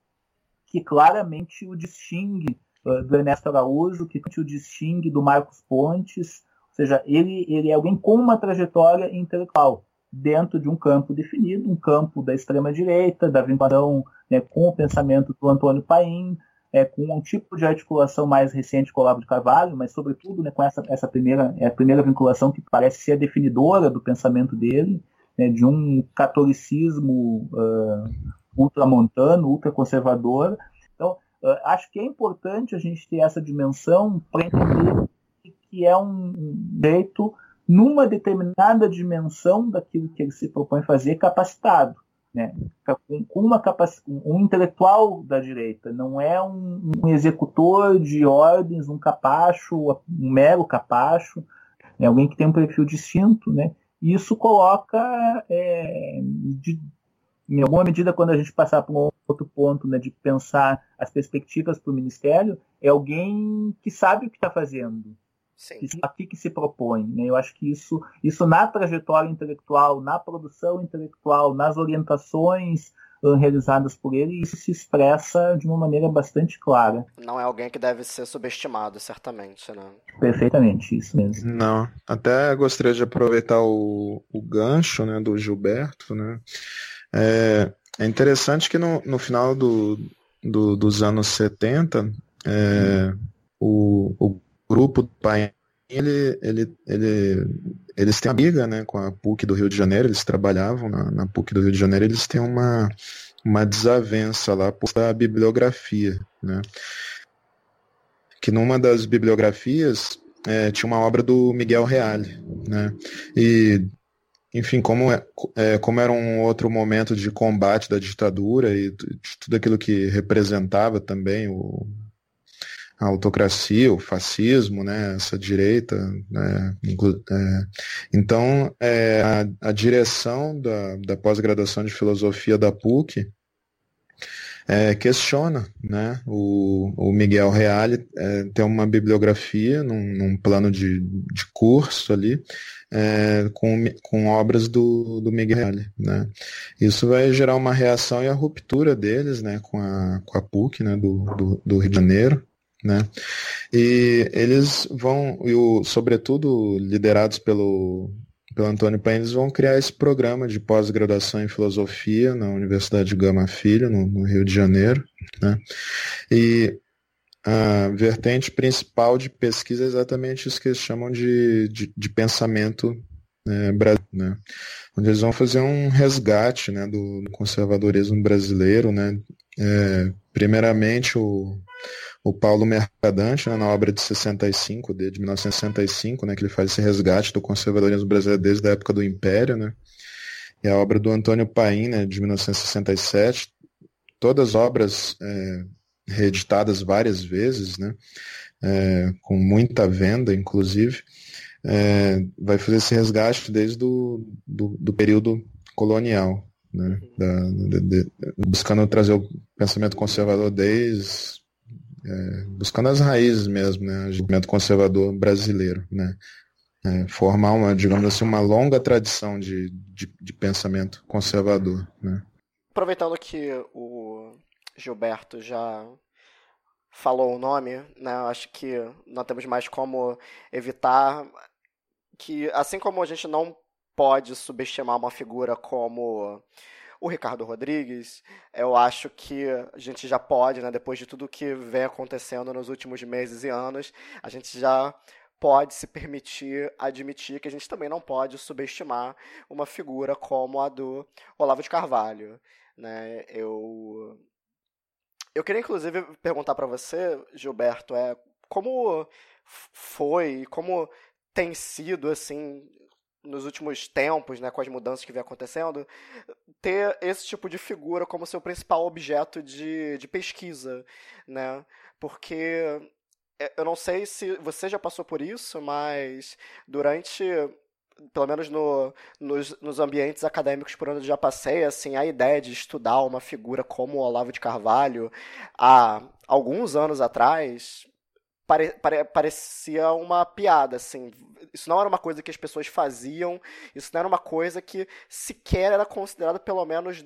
que claramente o distingue do Ernesto Araújo, que o distingue do Marcos Pontes, seja, ele, ele é alguém com uma trajetória intelectual dentro de um campo definido, um campo da extrema-direita, da vinculação né, com o pensamento do Antônio Paim, é, com um tipo de articulação mais recente com o Olavo de Carvalho, mas sobretudo né, com essa, essa primeira, é primeira vinculação que parece ser definidora do pensamento dele, né, de um catolicismo uh, ultramontano, ultraconservador. Então, uh, acho que é importante a gente ter essa dimensão para entender que é um direito numa determinada dimensão daquilo que ele se propõe fazer capacitado, né? com uma capac... um intelectual da direita, não é um, um, executor de ordens, um capacho, um mero capacho, né? alguém que tem um perfil distinto, né? E isso coloca, é, de, em alguma medida, quando a gente passar para um outro ponto, né, de pensar as perspectivas para o ministério, é alguém que sabe o que está fazendo, Sim. aqui que se propõe. Né? Eu acho que isso, isso na trajetória intelectual, na produção intelectual, nas orientações uh, realizadas por ele, isso se expressa de uma maneira bastante clara. Não é alguém que deve ser subestimado, certamente, né? Perfeitamente, isso mesmo. Não, até gostaria de aproveitar o, o gancho né, do Gilberto, né? É, é interessante que no, no final do, do, dos anos 70, é, o, o grupo do pai ele, ele, ele, eles têm amiga né, com a PUC do Rio de Janeiro, eles trabalhavam na, na PUC do Rio de Janeiro, eles têm uma, uma desavença lá por da bibliografia, né? Que numa das bibliografias é, tinha uma obra do Miguel Reale, né? E, enfim, como, é, é, como era um outro momento de combate da ditadura e de tudo aquilo que representava também o, a autocracia, o fascismo, né, essa direita. Né, é, então, é, a, a, direção da, da pós-graduação de filosofia da PUC é, questiona né, o, o Miguel Reale é, tem uma bibliografia num, num plano de, de curso ali é, com, com obras do, do Miguel Reale. Né. Isso vai gerar uma reação e a ruptura deles né, com, a, com a PUC né, do, do, do Rio de Janeiro né? E eles vão, e o, sobretudo liderados pelo, pelo Antônio Paines, vão criar esse programa de pós-graduação em filosofia na Universidade Gama Filho, no, no, Rio de Janeiro. Né? E a vertente principal de pesquisa é exatamente isso que eles chamam de, de, de pensamento né, né? onde eles vão fazer um resgate né, do, do conservadorismo brasileiro. Né? É, primeiramente, o o Paulo Mercadante, né, na obra de 65, de, de 1965, né, que ele faz esse resgate do conservadorismo brasileiro desde a época do Império, né, e a obra do Antônio Paim, né, de 1967, todas obras é, reeditadas várias vezes, né, é, com muita venda, inclusive, é, vai fazer esse resgate desde do, do, do período colonial, né, da, de, de, buscando trazer o pensamento conservador desde é, buscando as raízes mesmo, né, o movimento conservador brasileiro, né, é, formar uma, digamos assim, uma longa tradição de, de, de pensamento conservador, né. Aproveitando que o Gilberto já falou o nome, né, acho que não temos mais como evitar que, assim como a gente não pode subestimar uma figura como o Ricardo Rodrigues, eu acho que a gente já pode, né, depois de tudo que vem acontecendo nos últimos meses e anos, a gente já pode se permitir admitir que a gente também não pode subestimar uma figura como a do Olavo de Carvalho. Né? Eu, eu queria, inclusive, perguntar para você, Gilberto, é, como foi, como tem sido, assim, nos últimos tempos, né, com as mudanças que vem acontecendo, ter esse tipo de figura como seu principal objeto de, de pesquisa, né? Porque é, eu não sei se você já passou por isso, mas durante pelo menos no, nos, nos, ambientes acadêmicos por onde eu já passei, assim, a ideia de estudar uma figura como o Olavo de Carvalho há alguns anos atrás pare, pare, parecia uma piada, assim. Isso não era uma coisa que as pessoas faziam, isso não era uma coisa que sequer era considerada, pelo menos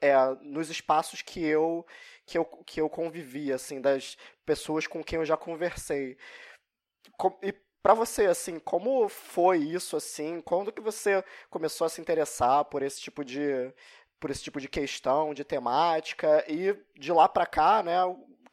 é, nos espaços que eu, que, eu, que eu convivi, assim, das pessoas com quem eu já conversei. E para você, assim, como foi isso, assim? Quando que você começou a se interessar por esse tipo de por esse tipo de questão, de temática e de lá para cá, né?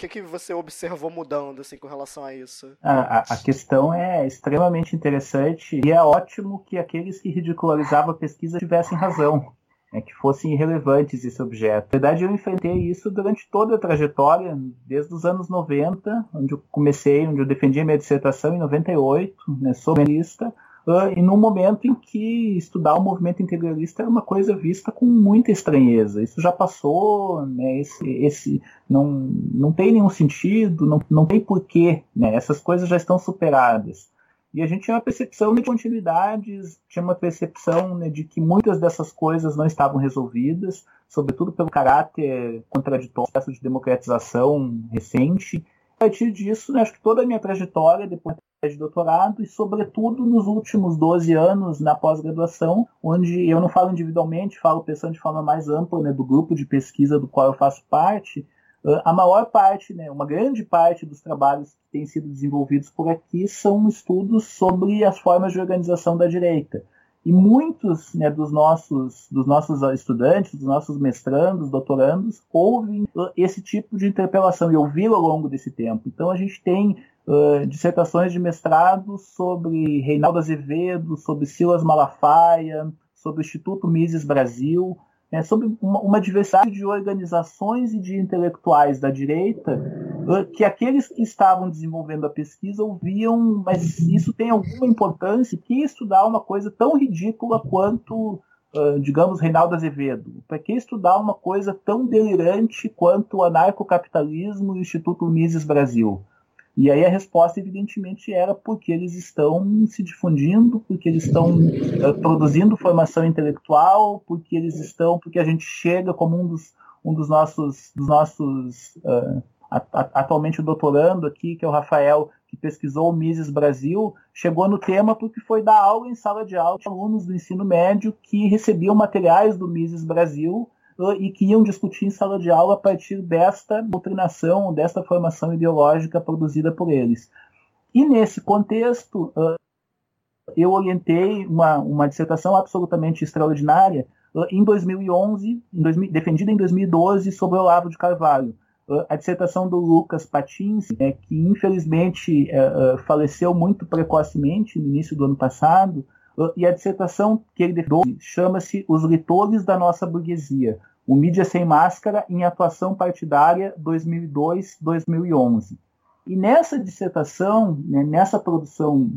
Que, que você observou mudando assim com relação a isso? A, a, questão é extremamente interessante e é ótimo que aqueles que ridicularizavam a pesquisa tivessem razão né, que fossem irrelevantes esse objeto. Na verdade, eu enfrentei isso durante toda a trajetória, desde os anos 90, onde eu comecei, onde eu defendi a minha dissertação em 98, né, sobre lista, uh, e no momento em que estudar o movimento integralista era uma coisa vista com muita estranheza. Isso já passou, né, esse, esse não, não tem nenhum sentido, não, não tem porquê, né, essas coisas já estão superadas. E a gente tinha uma percepção de continuidades, tinha uma percepção né, de que muitas dessas coisas não estavam resolvidas, sobretudo pelo caráter contraditório do de democratização recente. A partir disso, né, acho que toda a minha trajetória depois de doutorado e, sobretudo, nos últimos 12 anos na pós-graduação, onde eu não falo individualmente, falo pensando de forma mais ampla né, do grupo de pesquisa do qual eu faço parte, a maior parte, né, uma grande parte dos trabalhos que têm sido desenvolvidos por aqui são estudos sobre as formas de organização da direita. E muitos né, dos, nossos, dos nossos estudantes, dos nossos mestrandos, doutorandos, ouvem esse tipo de interpelação e ouviram ao longo desse tempo. Então a gente tem uh, dissertações de mestrado sobre Reinaldo Azevedo, sobre Silas Malafaia, sobre o Instituto Mises Brasil, é, sobre uma, uma, diversidade de organizações e de intelectuais da direita que aqueles que estavam desenvolvendo a pesquisa ouviam, mas isso tem alguma importância, que estudar uma coisa tão ridícula quanto, uh, digamos, Reinaldo Azevedo? Para que estudar uma coisa tão delirante quanto o anarcocapitalismo e o Instituto Mises Brasil? E aí a resposta, evidentemente, era porque eles estão se difundindo, porque eles estão uh, produzindo formação intelectual, porque eles estão, porque a gente chega como um dos, um dos nossos, dos nossos uh, atualmente o doutorando aqui, que é o Rafael, que pesquisou o Mises Brasil, chegou no tema porque foi dar aula em sala de aula de alunos do ensino médio que recebiam materiais do Mises Brasil e que iam discutir em sala de aula a partir desta doutrinação, desta formação ideológica produzida por eles. E nesse contexto, eu orientei uma, uma dissertação absolutamente extraordinária em 2011, em 2000, defendida em 2012, sobre Olavo de Carvalho. A dissertação do Lucas Patins, né, que infelizmente faleceu muito precocemente no início do ano passado, e a dissertação que ele defendeu chama-se Os Leitores da Nossa Burguesia, o Mídia Sem Máscara em Atuação Partidária 2002-2011. E nessa dissertação, né, nessa produção,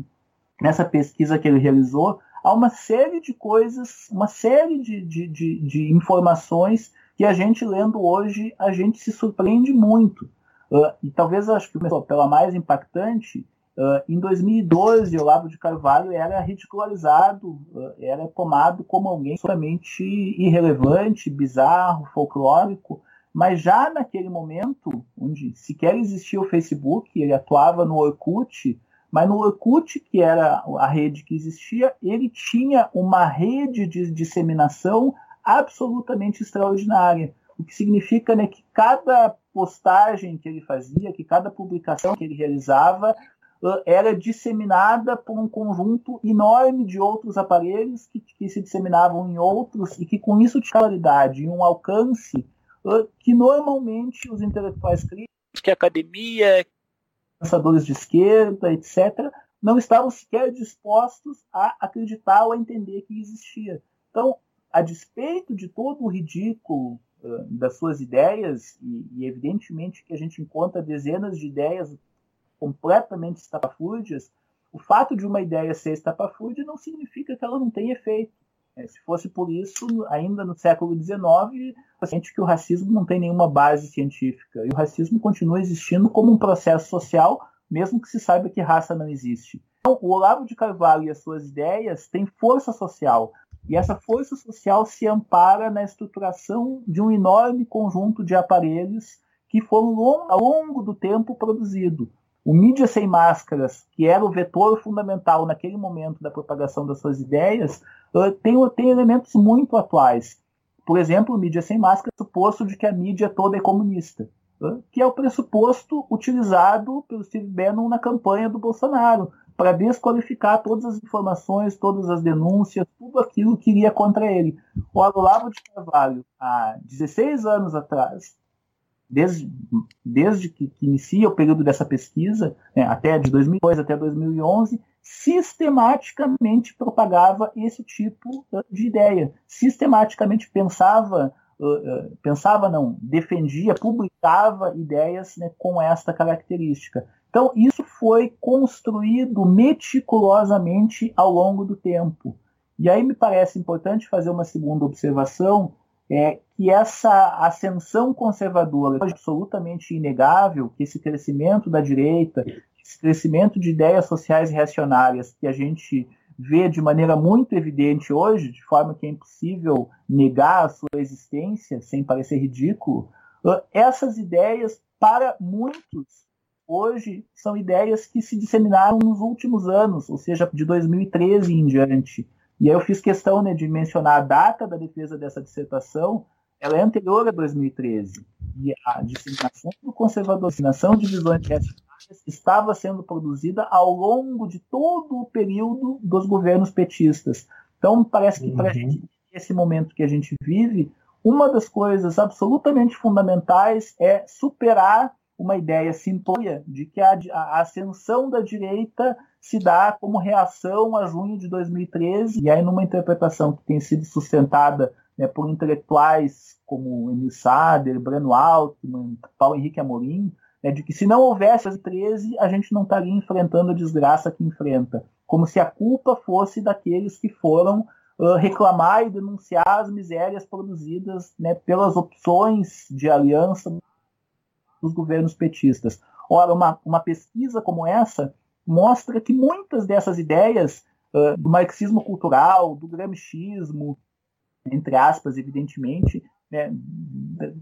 nessa pesquisa que ele realizou, há uma série de coisas, uma série de, de, de, de informações que a gente lendo hoje, a gente se surpreende muito. Uh, e talvez acho que pela mais impactante Uh, em 2012, Olavo de Carvalho era ridicularizado, uh, era tomado como alguém somente irrelevante, bizarro, folclórico, mas já naquele momento, onde sequer existia o Facebook, ele atuava no Orkut, mas no Orkut, que era a rede que existia, ele tinha uma rede de disseminação absolutamente extraordinária. O que significa né, que cada postagem que ele fazia, que cada publicação que ele realizava, era disseminada por um conjunto enorme de outros aparelhos que, que se disseminavam em outros e que com isso tinha qualidade e um alcance que normalmente os intelectuais críticos, que a academia, pensadores de esquerda, etc., não estavam sequer dispostos a acreditar ou a entender que existia. Então, a despeito de todo o ridículo uh, das suas ideias, e, e, evidentemente que a gente encontra dezenas de ideias completamente estapafúrdias, o fato de uma ideia ser estapafúrdia não significa que ela não tenha efeito. É, se fosse por isso, ainda no século XIX, sente que o racismo não tem nenhuma base científica. E o racismo continua existindo como um processo social, mesmo que se saiba que raça não existe. Então, o Olavo de Carvalho e as suas ideias têm força social. E essa força social se ampara na estruturação de um enorme conjunto de aparelhos que foram ao longo do tempo produzidos. O mídia sem máscaras, que era o vetor fundamental naquele momento da propagação das suas ideias, tem, tem elementos muito atuais. Por exemplo, o mídia sem máscara é suposto de que a mídia toda é comunista, que é o pressuposto utilizado pelo Steve Bannon na campanha do Bolsonaro para desqualificar todas as informações, todas as denúncias, tudo aquilo que iria contra ele. O Olavo de Carvalho, há 16 anos atrás, desde, desde que, que inicia o período dessa pesquisa, né, até de 2002 até 2011, sistematicamente propagava esse tipo de ideia, sistematicamente pensava, uh, uh, pensava não, defendia, publicava ideias né, com esta característica. Então, isso foi construído meticulosamente ao longo do tempo. E aí me parece importante fazer uma segunda observação, é que essa ascensão conservadora é absolutamente inegável, que esse crescimento da direita, esse crescimento de ideias sociais reacionárias que a gente vê de maneira muito evidente hoje, de forma que é impossível negar a sua existência sem parecer ridículo, essas ideias, para muitos, hoje são ideias que se disseminaram nos últimos anos, ou seja, de 2013 em diante. E aí eu fiz questão né, de mencionar a data da defesa dessa dissertação, ela é anterior a 2013. E a disseminação do conservador, a disseminação de visões reacionárias estava sendo produzida ao longo de todo o período dos governos petistas. Então, parece que uhum. para esse momento que a gente vive, uma das coisas absolutamente fundamentais é superar uma ideia simplória de que a, a, ascensão da direita se dá como reação a junho de 2013, e aí numa interpretação que tem sido sustentada né, por intelectuais como Emil Sader, Breno Altman, Paulo Henrique Amorim, né, de que se não houvesse 2013, a gente não estaria enfrentando a desgraça que enfrenta, como se a culpa fosse daqueles que foram uh, reclamar e denunciar as misérias produzidas né, pelas opções de aliança dos governos petistas. Ora, uma, uma pesquisa como essa mostra que muitas dessas ideias uh, do marxismo cultural, do gramscismo, entre aspas, evidentemente, né,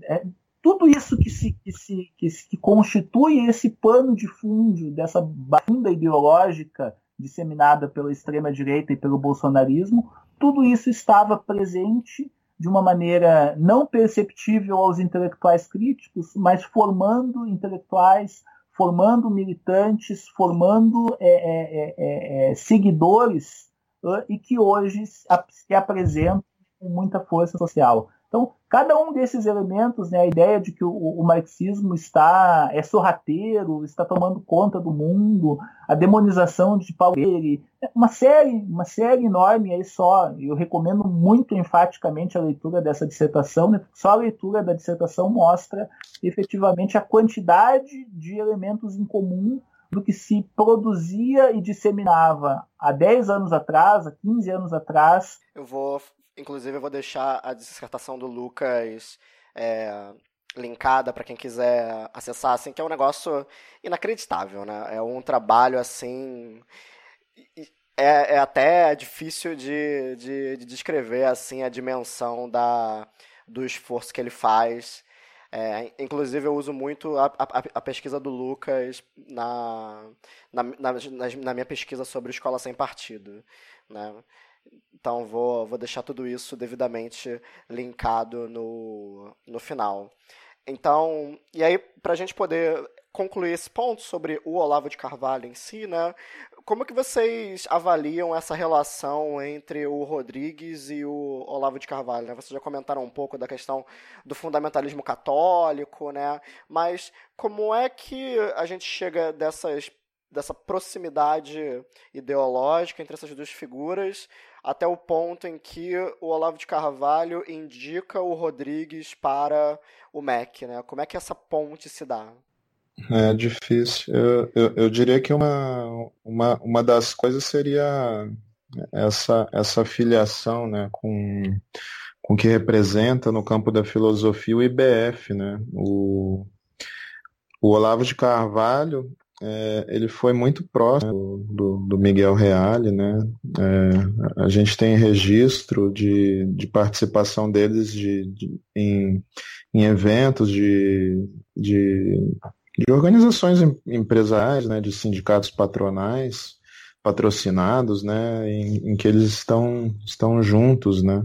é, tudo isso que, se, que, se, que, que constitui esse pano de fundo dessa banda ideológica disseminada pela extrema-direita e pelo bolsonarismo, tudo isso estava presente de uma maneira não perceptível aos intelectuais críticos, mas formando intelectuais, formando militantes, formando é, é, é, é seguidores e que hoje se apresentam com muita força social. Então, cada um desses elementos, né, a ideia de que o, o, marxismo está é sorrateiro, está tomando conta do mundo, a demonização de Freire, é uma série, uma série enorme aí só. Eu recomendo muito enfaticamente a leitura dessa dissertação, né, só a leitura da dissertação mostra efetivamente a quantidade de elementos em comum do que se produzia e disseminava há 10 anos atrás, há 15 anos atrás. Eu vou Inclusive, eu vou deixar a dissertação do Lucas é, linkada para quem quiser acessar, assim, que é um negócio inacreditável, né? É um trabalho, assim... É, é até difícil de, de, de descrever, assim, a dimensão da, do esforço que ele faz. É, inclusive, eu uso muito a, a, a pesquisa do Lucas na, na, na, na, minha pesquisa sobre escola sem partido. Né? Então vou, vou deixar tudo isso devidamente linkado no, no final. Então, e aí, para a gente poder concluir esse ponto sobre o Olavo de Carvalho em si, né? Como que vocês avaliam essa relação entre o Rodrigues e o Olavo de Carvalho? Né? Vocês já comentaram um pouco da questão do fundamentalismo católico, né? Mas como é que a gente chega dessas dessa proximidade ideológica entre essas duas figuras, até o ponto em que o Olavo de Carvalho indica o Rodrigues para o MEC, né? Como é que essa ponte se dá? É difícil. Eu, eu, eu diria que uma, uma, uma das coisas seria essa, essa filiação né, com, com que representa no campo da filosofia o IBF. Né? O, o Olavo de Carvalho é, ele foi muito próximo do, do Miguel Reale, né? É, a gente tem registro de, de participação deles de, de em, em eventos de, de, de organizações empresariais, né? De sindicatos patronais patrocinados, né? Em, em que eles estão, estão juntos, né?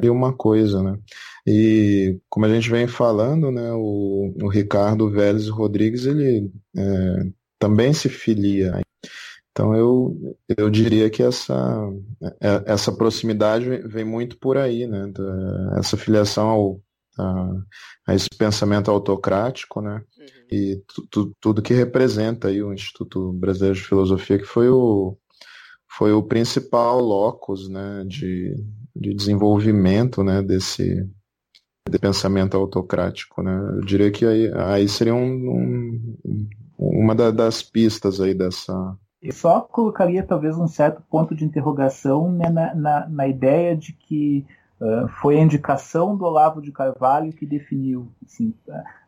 E uma coisa, né? E como a gente vem falando, né, o, o Ricardo Vélez Rodrigues, ele é, também se filia. Então eu, eu diria que essa, é, essa proximidade vem muito por aí, né? Essa filiação ao, a, a esse pensamento autocrático, né? Uhum. E tu, tu, tudo que representa aí o Instituto Brasileiro de Filosofia, que foi o, foi o principal locus, né, de, de desenvolvimento, né, desse, de pensamento autocrático, né? Eu diria que aí, aí seria um, um, uma da, das pistas aí dessa. Eu só colocaria talvez um certo ponto de interrogação né, na, na, na, ideia de que uh, foi a indicação do Olavo de Carvalho que definiu. Assim,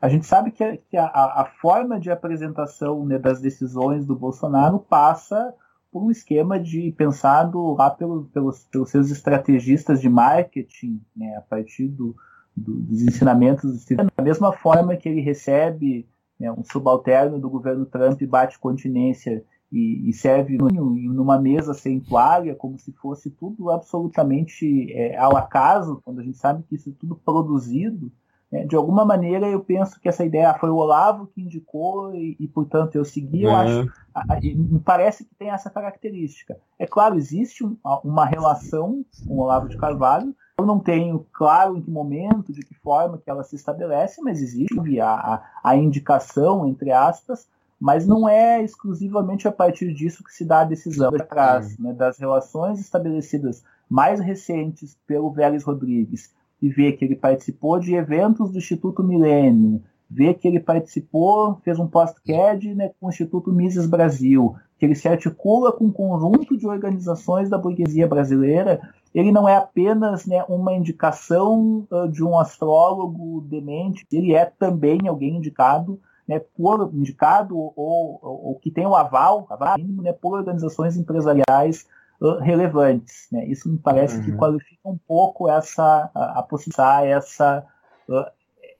a gente sabe que, a, que a, a forma de apresentação né, das decisões do Bolsonaro passa por um esquema de pensado lá pelo, pelos, pelos seus estrategistas de marketing, né, a partir do, do, dos ensinamentos da mesma forma que ele recebe né, um subalterno do governo Trump bate continência e, e serve numa mesa centuária como se fosse tudo absolutamente é, ao acaso, quando a gente sabe que isso é tudo produzido. Né, de alguma maneira eu penso que essa ideia foi o Olavo que indicou e, e portanto eu segui. Eu é. acho, a, a, me parece que tem essa característica. É claro, existe um, uma relação com o Olavo de Carvalho, eu não tenho claro em que momento, de que forma que ela se estabelece, mas existe a, a, indicação, entre aspas, mas não é exclusivamente a partir disso que se dá a decisão atrás né, das relações estabelecidas mais recentes pelo Vélez Rodrigues e ver que ele participou de eventos do Instituto Milênio, ver que ele participou, fez um post-CAD né, com o Instituto Mises Brasil, que ele se articula com um conjunto de organizações da burguesia brasileira ele não é apenas né, uma indicação uh, de um astrólogo demente, ele é também alguém indicado, né, por, indicado ou, ou, ou que tem o aval, aval mínimo, né, por organizações empresariais uh, relevantes. Né. Isso me parece uhum. que qualifica um pouco essa a, a possibilidade, essa, uh,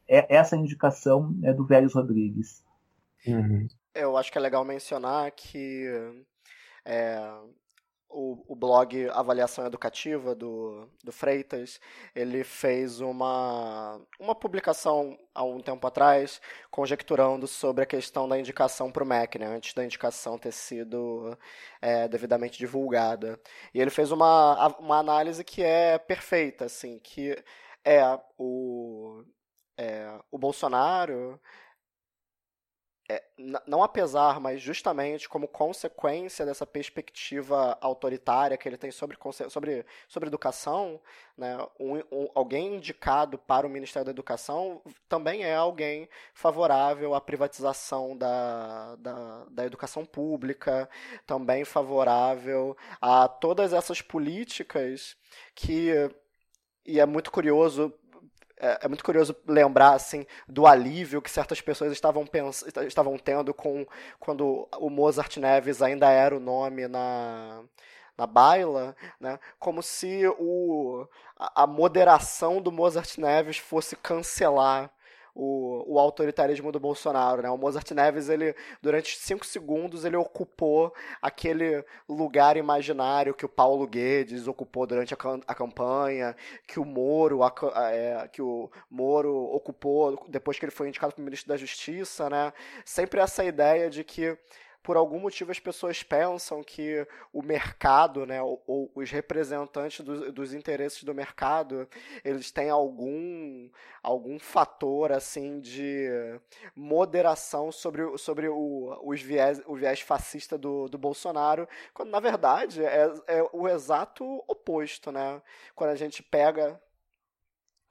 essa indicação né, do Vélez Rodrigues. Uhum. Eu acho que é legal mencionar que é, o, o blog Avaliação Educativa do, do Freitas, ele fez uma, uma publicação há um tempo atrás, conjecturando sobre a questão da indicação para o MEC, né, antes da indicação ter sido é, devidamente divulgada. E ele fez uma, uma análise que é perfeita, assim, que é o, é, o Bolsonaro é, não apesar, mas justamente como consequência dessa perspectiva autoritária que ele tem sobre, sobre, sobre educação, né, um, um, alguém indicado para o Ministério da Educação também é alguém favorável à privatização da, da, da educação pública, também favorável a todas essas políticas que e é muito curioso é, é, muito curioso lembrar assim do alívio que certas pessoas estavam pens estavam tendo com quando o Mozart Neves ainda era o nome na na baila, né? Como se o, a, a moderação do Mozart Neves fosse cancelar o, o autoritarismo do Bolsonaro, né? O Mozart Neves, ele, durante cinco segundos, ele ocupou aquele lugar imaginário que o Paulo Guedes ocupou durante a, a campanha, que o Moro, a, é, que o Moro ocupou depois que ele foi indicado para ministro da Justiça, né? Sempre essa ideia de que por algum motivo as pessoas pensam que o mercado, né, ou, ou os representantes do, dos interesses do mercado, eles têm algum, algum fator assim de moderação sobre, sobre o, os viés, o viés fascista do, do Bolsonaro, quando na verdade é, é o exato oposto, né? Quando a gente pega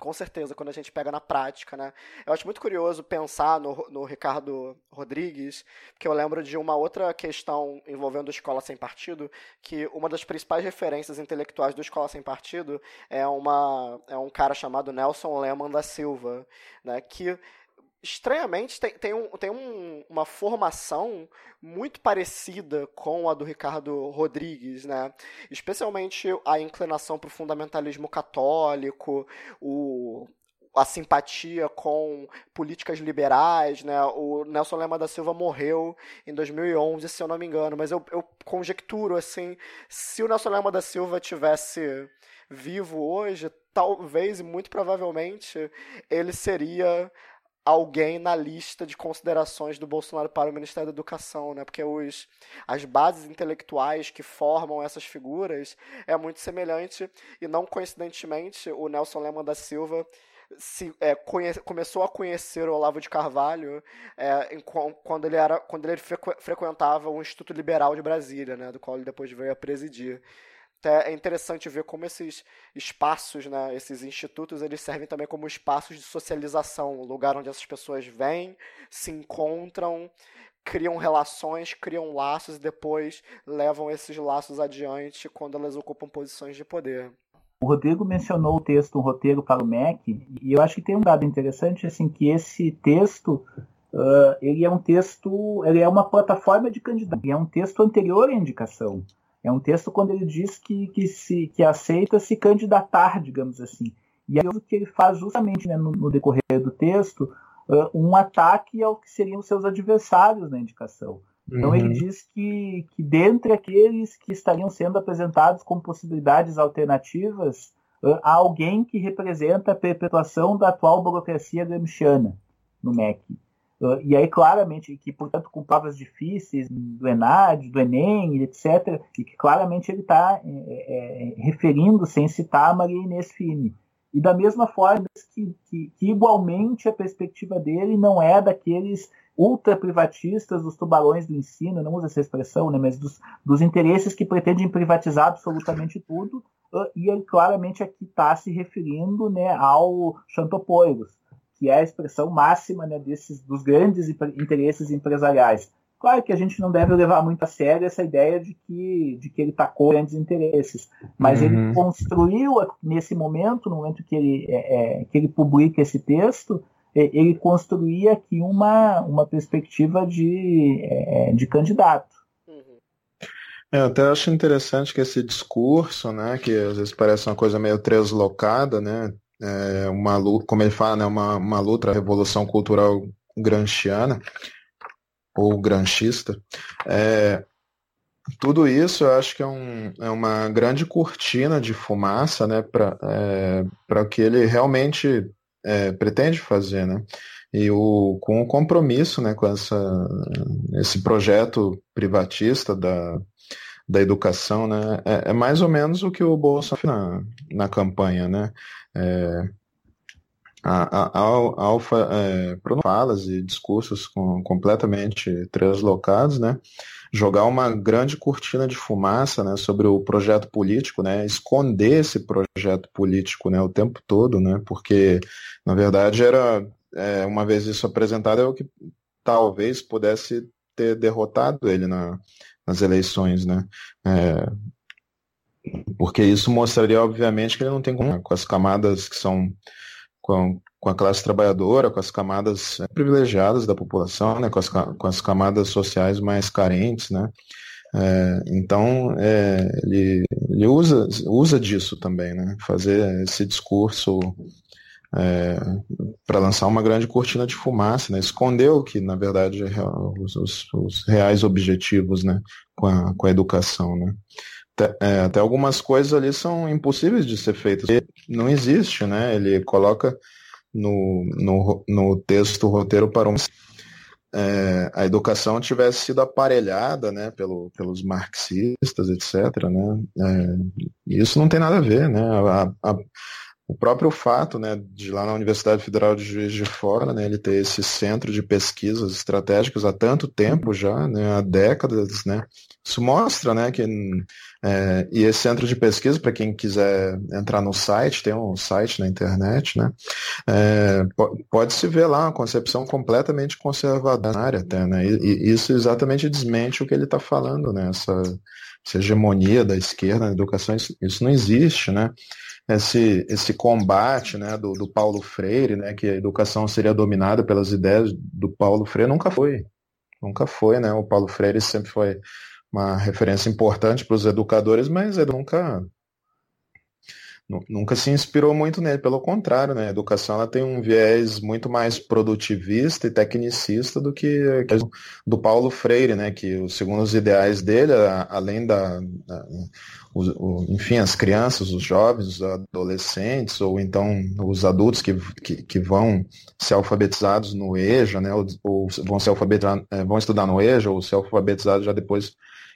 com certeza, quando a gente pega na prática, né? Eu acho muito curioso pensar no, no Ricardo Rodrigues, porque eu lembro de uma outra questão envolvendo Escola Sem Partido, que uma das principais referências intelectuais do Escola Sem Partido é, uma, é um cara chamado Nelson Lehmann da Silva, né? Que estranhamente tem, tem, um, tem um, uma formação muito parecida com a do Ricardo Rodrigues, né? Especialmente a inclinação para o fundamentalismo católico, o, a simpatia com políticas liberais, né? O Nelson Lema da Silva morreu em 2011, se eu não me engano, mas eu, eu conjecturo assim, se o Nelson Lema da Silva tivesse vivo hoje, talvez e muito provavelmente ele seria alguém na lista de considerações do Bolsonaro para o Ministério da Educação, né? Porque os, as bases intelectuais que formam essas figuras é muito semelhante e não coincidentemente o Nelson Lema da Silva se, é, conhece, começou a conhecer o Olavo de Carvalho é, em, quando ele era quando ele frequentava o Instituto Liberal de Brasília, né? Do qual ele depois veio a presidir é interessante ver como esses espaços, né, esses institutos, eles servem também como espaços de socialização, lugar onde essas pessoas vêm, se encontram, criam relações, criam laços e depois levam esses laços adiante quando elas ocupam posições de poder. O Rodrigo mencionou o texto Um Roteiro para o MEC, e eu acho que tem um dado interessante, assim, que esse texto, uh, ele é um texto, ele é uma plataforma de candidato, é um texto anterior à indicação. É um texto quando ele diz que, que, se, que aceita se candidatar, digamos assim. E aí o que ele faz justamente né, no, no, decorrer do texto, uh, um ataque ao que seriam seus adversários na indicação. Então uhum. ele diz que, que dentre aqueles que estariam sendo apresentados como possibilidades alternativas, uh, há alguém que representa a perpetuação da atual burocracia gramsciana no MEC. E aí, claramente, que, portanto, com provas difíceis do ENAD, do Enem, etc., e que claramente ele está é, é, referindo, sem citar, a Maria Inês Fini. E da mesma forma que, que, que, igualmente, a perspectiva dele não é daqueles ultra-privatistas dos tubarões do ensino, não usa essa expressão, né, mas dos, dos interesses que pretendem privatizar absolutamente tudo, uh, e ele claramente aqui está se referindo né, ao Chantopoiros, que é a expressão máxima né, desses, dos grandes interesses empresariais. Claro que a gente não deve levar muito a sério essa ideia de que, de que ele tacou grandes interesses, mas uhum. ele construiu nesse momento, no momento que ele, é, é, que ele publica esse texto, é, ele construía aqui uma, uma perspectiva de, é, de candidato. É, eu até acho interessante que esse discurso, né, que às vezes parece uma coisa meio translocada, né, é uma luta, como ele fala, né, uma, uma luta, a revolução cultural granchiana, ou granchista. É, tudo isso eu acho que é, um, é uma grande cortina de fumaça né, para é, o que ele realmente é, pretende fazer. Né? E o, com o compromisso né, com essa, esse projeto privatista da, da educação, né, é, é mais ou menos o que o Bolsonaro na, na campanha. Né? É, a, a, a Alfa é, falas e discursos com, completamente translocados, né? jogar uma grande cortina de fumaça né, sobre o projeto político, né, esconder esse projeto político né, o tempo todo, né, porque, na verdade, era, é, uma vez isso apresentado, é o que talvez pudesse ter derrotado ele na, nas eleições. Né. É, porque isso mostraria, obviamente, que ele não tem como, com as camadas que são com, com a classe trabalhadora, com as camadas é, privilegiadas da população, né, com, as, com as camadas sociais mais carentes, né. É, então, é, ele, ele usa, usa disso também, né, fazer esse discurso é, para lançar uma grande cortina de fumaça, né, esconder o que, na verdade, é os, os, os reais objetivos né, com, a, com a educação. Né é, até algumas coisas ali são impossíveis de ser feitas. Não existe, né? Ele coloca no, no, no texto roteiro para um é, a educação tivesse sido aparelhada né, pelo, pelos marxistas, etc. Né? É, isso não tem nada a ver. Né? A, a, o próprio fato né, de lá na Universidade Federal de Juiz de Fora, né, ele ter esse centro de pesquisas estratégicas há tanto tempo já, né, há décadas, né, isso mostra né, que é, e esse centro de pesquisa, para quem quiser entrar no site, tem um site na internet, né? É, Pode-se ver lá uma concepção completamente conservadora até, né? E, e isso exatamente desmente o que ele está falando, né? Essa, essa, hegemonia da esquerda na educação, isso, isso, não existe, né? Esse, esse combate né, do, do Paulo Freire, né, que a educação seria dominada pelas ideias do Paulo Freire, nunca foi. Nunca foi, né? O Paulo Freire sempre foi uma referência importante para os educadores, mas ele nunca nunca se inspirou muito nele, pelo contrário, né? A educação ela tem um viés muito mais produtivista e tecnicista do que do Paulo Freire, né? Que segundo os ideais dele, além da, da o, o, enfim, as crianças, os jovens, os adolescentes, ou então os adultos que, que, que vão ser alfabetizados no EJA, né? Ou, ou vão ser alfabetizados, é, vão estudar no EJA, ou ser alfabetizados já depois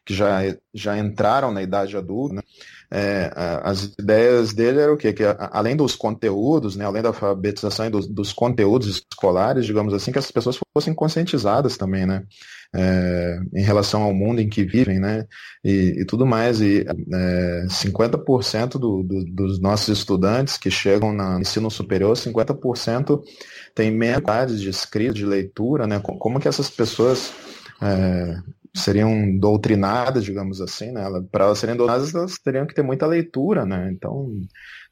que já, já entraram na idade adulta, né? é, as ideias dele eram o quê? Que além dos conteúdos, né, além da alfabetização e dos, dos, conteúdos escolares, digamos assim, que essas pessoas fossem conscientizadas também, né? É, em relação ao mundo em que vivem, né? E, e tudo mais. E é, 50% do, do, dos nossos estudantes que chegam no ensino superior, 50% têm menos de escrita, de leitura, né? Como que essas pessoas é, seriam doutrinadas, digamos assim, né? Para elas serem doutrinadas, elas teriam que ter muita leitura, né? Então,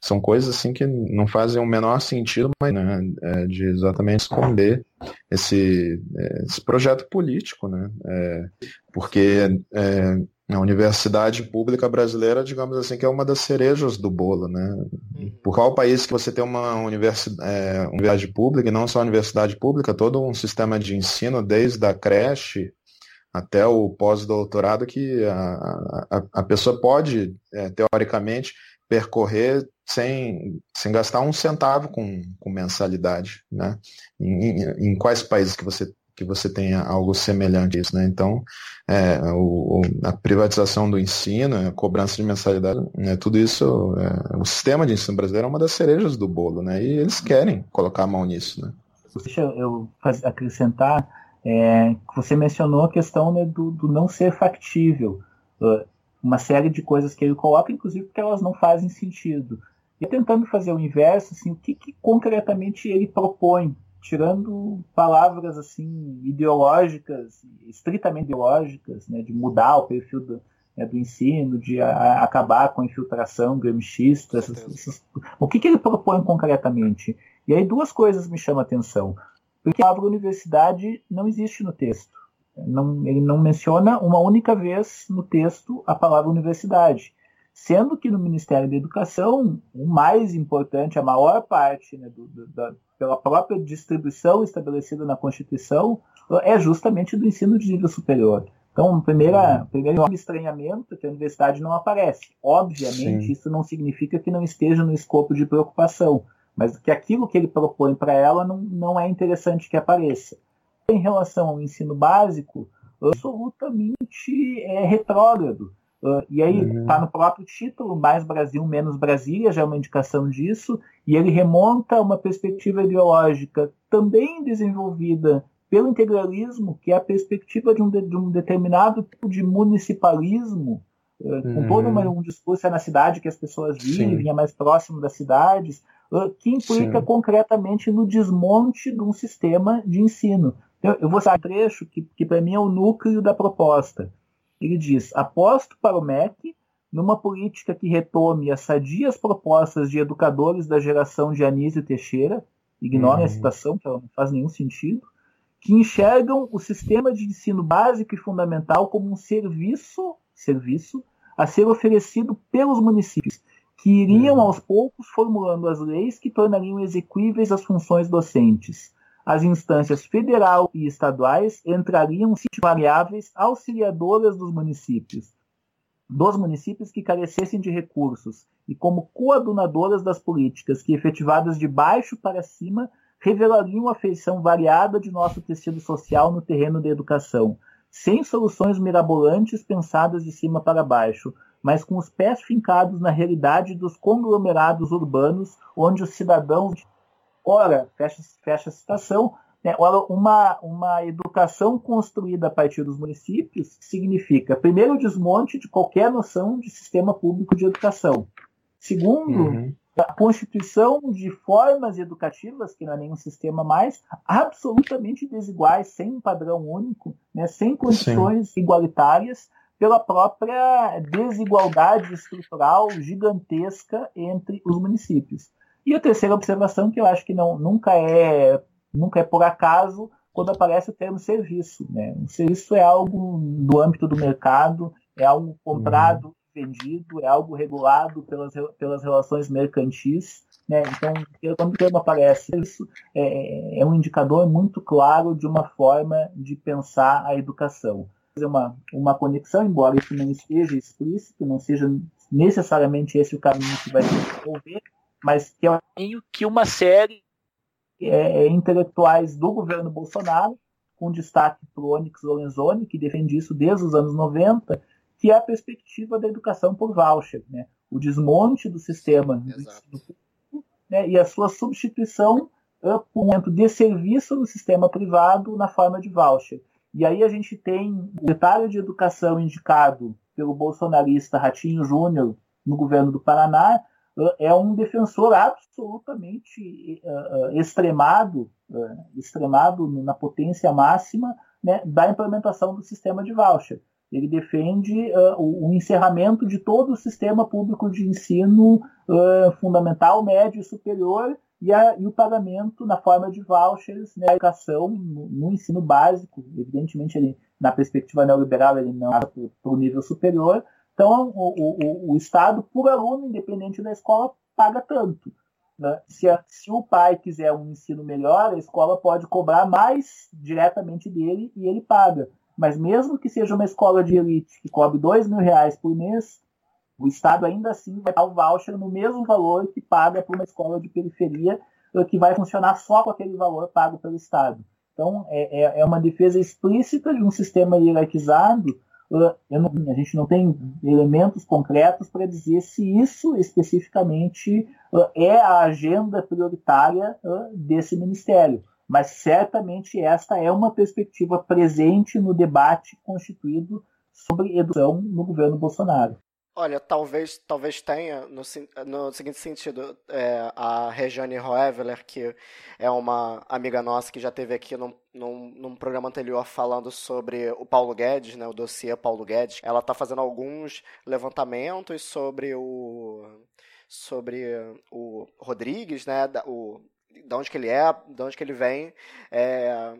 são coisas assim que não fazem o menor sentido, mas né, é, de exatamente esconder esse, é, esse projeto político, né? É, porque é, a universidade pública brasileira, digamos assim, que é uma das cerejas do bolo, né? Uhum. Por qual país que você tem uma universidade, é, universidade pública, e não só universidade pública, todo um sistema de ensino, desde a creche até o pós-doutorado, que a, a, a, pessoa pode, é, teoricamente, percorrer sem, sem gastar um centavo com, com mensalidade, né? Em, em, quais países que você que você tenha algo semelhante a isso, né? Então, é, o, a privatização do ensino, a cobrança de mensalidade, né, tudo isso, é, o sistema de ensino brasileiro é uma das cerejas do bolo, né? E eles querem colocar a mão nisso, né? Deixa eu acrescentar é, você mencionou a questão né, do, do, não ser factível. Uma série de coisas que ele coloca, inclusive porque elas não fazem sentido. E tentando fazer o inverso, assim, o que, que concretamente ele propõe, tirando palavras assim ideológicas, estritamente ideológicas, né, de mudar o perfil do, né, do ensino, de a, acabar com a infiltração gramscista, essas, essas, o que, que ele propõe concretamente? E aí duas coisas me chamam a atenção. Porque a palavra universidade não existe no texto. Não, ele não menciona uma única vez no texto a palavra universidade. Sendo que no Ministério da Educação, o mais importante, a maior parte, né, do, do, da, pela própria distribuição estabelecida na Constituição, é justamente do ensino de nível superior. Então, primeira, uhum. primeiro estranhamento é que a universidade não aparece. Obviamente, Sim. isso não significa que não esteja no escopo de preocupação mas que aquilo que ele propõe para ela não, não é interessante que apareça. Em relação ao ensino básico, absolutamente é retrógrado. Uh, e aí está uhum. Tá no próprio título, mais Brasil, menos Brasília, já é uma indicação disso, e ele remonta a uma perspectiva ideológica também desenvolvida pelo integralismo, que é a perspectiva de um, de, de um determinado tipo de municipalismo, uh, com uhum. todo uma, um discurso é na cidade que as pessoas vivem, Sim. é mais próximo das cidades, que implica Sim. concretamente no desmonte de um sistema de ensino. Eu, eu vou citar um trecho que, que para mim é o núcleo da proposta. Ele diz: aposto para o MEC numa política que retome as sadias propostas de educadores da geração de Anísio Teixeira, ignorem uhum. a citação, que ela não faz nenhum sentido, que enxergam o sistema de ensino básico e fundamental como um serviço, serviço a ser oferecido pelos municípios que iriam aos poucos formulando as leis que tornariam execuíveis as funções docentes. As instâncias federal e estaduais entrariam variáveis auxiliadoras dos municípios, dos municípios que carecessem de recursos, e como coadunadoras das políticas que, efetivadas de baixo para cima, revelariam uma feição variada de nosso tecido social no terreno da educação, sem soluções mirabolantes pensadas de cima para baixo, mas com os pés fincados na realidade dos conglomerados urbanos, onde os cidadãos, ora, fecha, fecha a citação, né, uma, uma educação construída a partir dos municípios significa, primeiro, o desmonte de qualquer noção de sistema público de educação. Segundo, uhum. a constituição de formas educativas, que não é nenhum sistema mais, absolutamente desiguais, sem um padrão único, né, sem condições Sim. igualitárias, pela própria desigualdade estrutural gigantesca entre os municípios. E a terceira observação, que eu acho que não, nunca, é, nunca é por acaso, quando aparece o termo serviço. Né? O serviço é algo do âmbito do mercado, é algo comprado, uhum. vendido, é algo regulado pelas, pelas relações mercantis. Né? Então, quando o termo aparece, isso é, é um indicador muito claro de uma forma de pensar a educação fazer uma, uma conexão, embora isso não esteja explícito, não seja necessariamente esse o caminho que vai se desenvolver, mas que é o caminho que uma série é, é, intelectuais do governo Bolsonaro, com destaque para o Onyx Lorenzoni, que defende isso desde os anos 90, que é a perspectiva da educação por voucher, né? o desmonte do sistema do ensino público né? e a sua substituição uh, por um momento de serviço do sistema privado na forma de voucher. E aí a gente tem o detalhe de educação indicado pelo bolsonarista Ratinho Júnior no governo do Paraná, é um defensor absolutamente uh, extremado, uh, extremado na potência máxima né, da implementação do sistema de voucher. Ele defende uh, o, o, encerramento de todo o sistema público de ensino fundamental, médio e superior e, a, e, o pagamento na forma de vouchers na né, educação, no, no, ensino básico. Evidentemente, ele, na perspectiva neoliberal, ele não para o nível superior. Então, o, o, o, Estado, por aluno, independente da escola, paga tanto. Né? Se, a, se o pai quiser um ensino melhor, a escola pode cobrar mais diretamente dele e ele paga. Mas mesmo que seja uma escola de elite que cobre dois mil reais por mês, o Estado ainda assim vai dar o voucher no mesmo valor que paga para uma escola de periferia, eh, que vai funcionar só com aquele valor pago pelo Estado. Então, é, é, é uma defesa explícita de um sistema hierarquizado. Eh, não, a gente não tem elementos concretos para dizer se isso especificamente eh, é a agenda prioritária desse ministério. Mas certamente esta é uma perspectiva presente no debate constituído sobre educação no governo Bolsonaro. Olha, talvez, talvez tenha, no, no seguinte sentido, é, a Regiane Roeveler, que é uma amiga nossa que já teve aqui num, num, num, programa anterior falando sobre o Paulo Guedes, né, o dossiê Paulo Guedes, ela está fazendo alguns levantamentos sobre o sobre o Rodrigues, né, o, da onde que ele é, de onde que ele vem, é,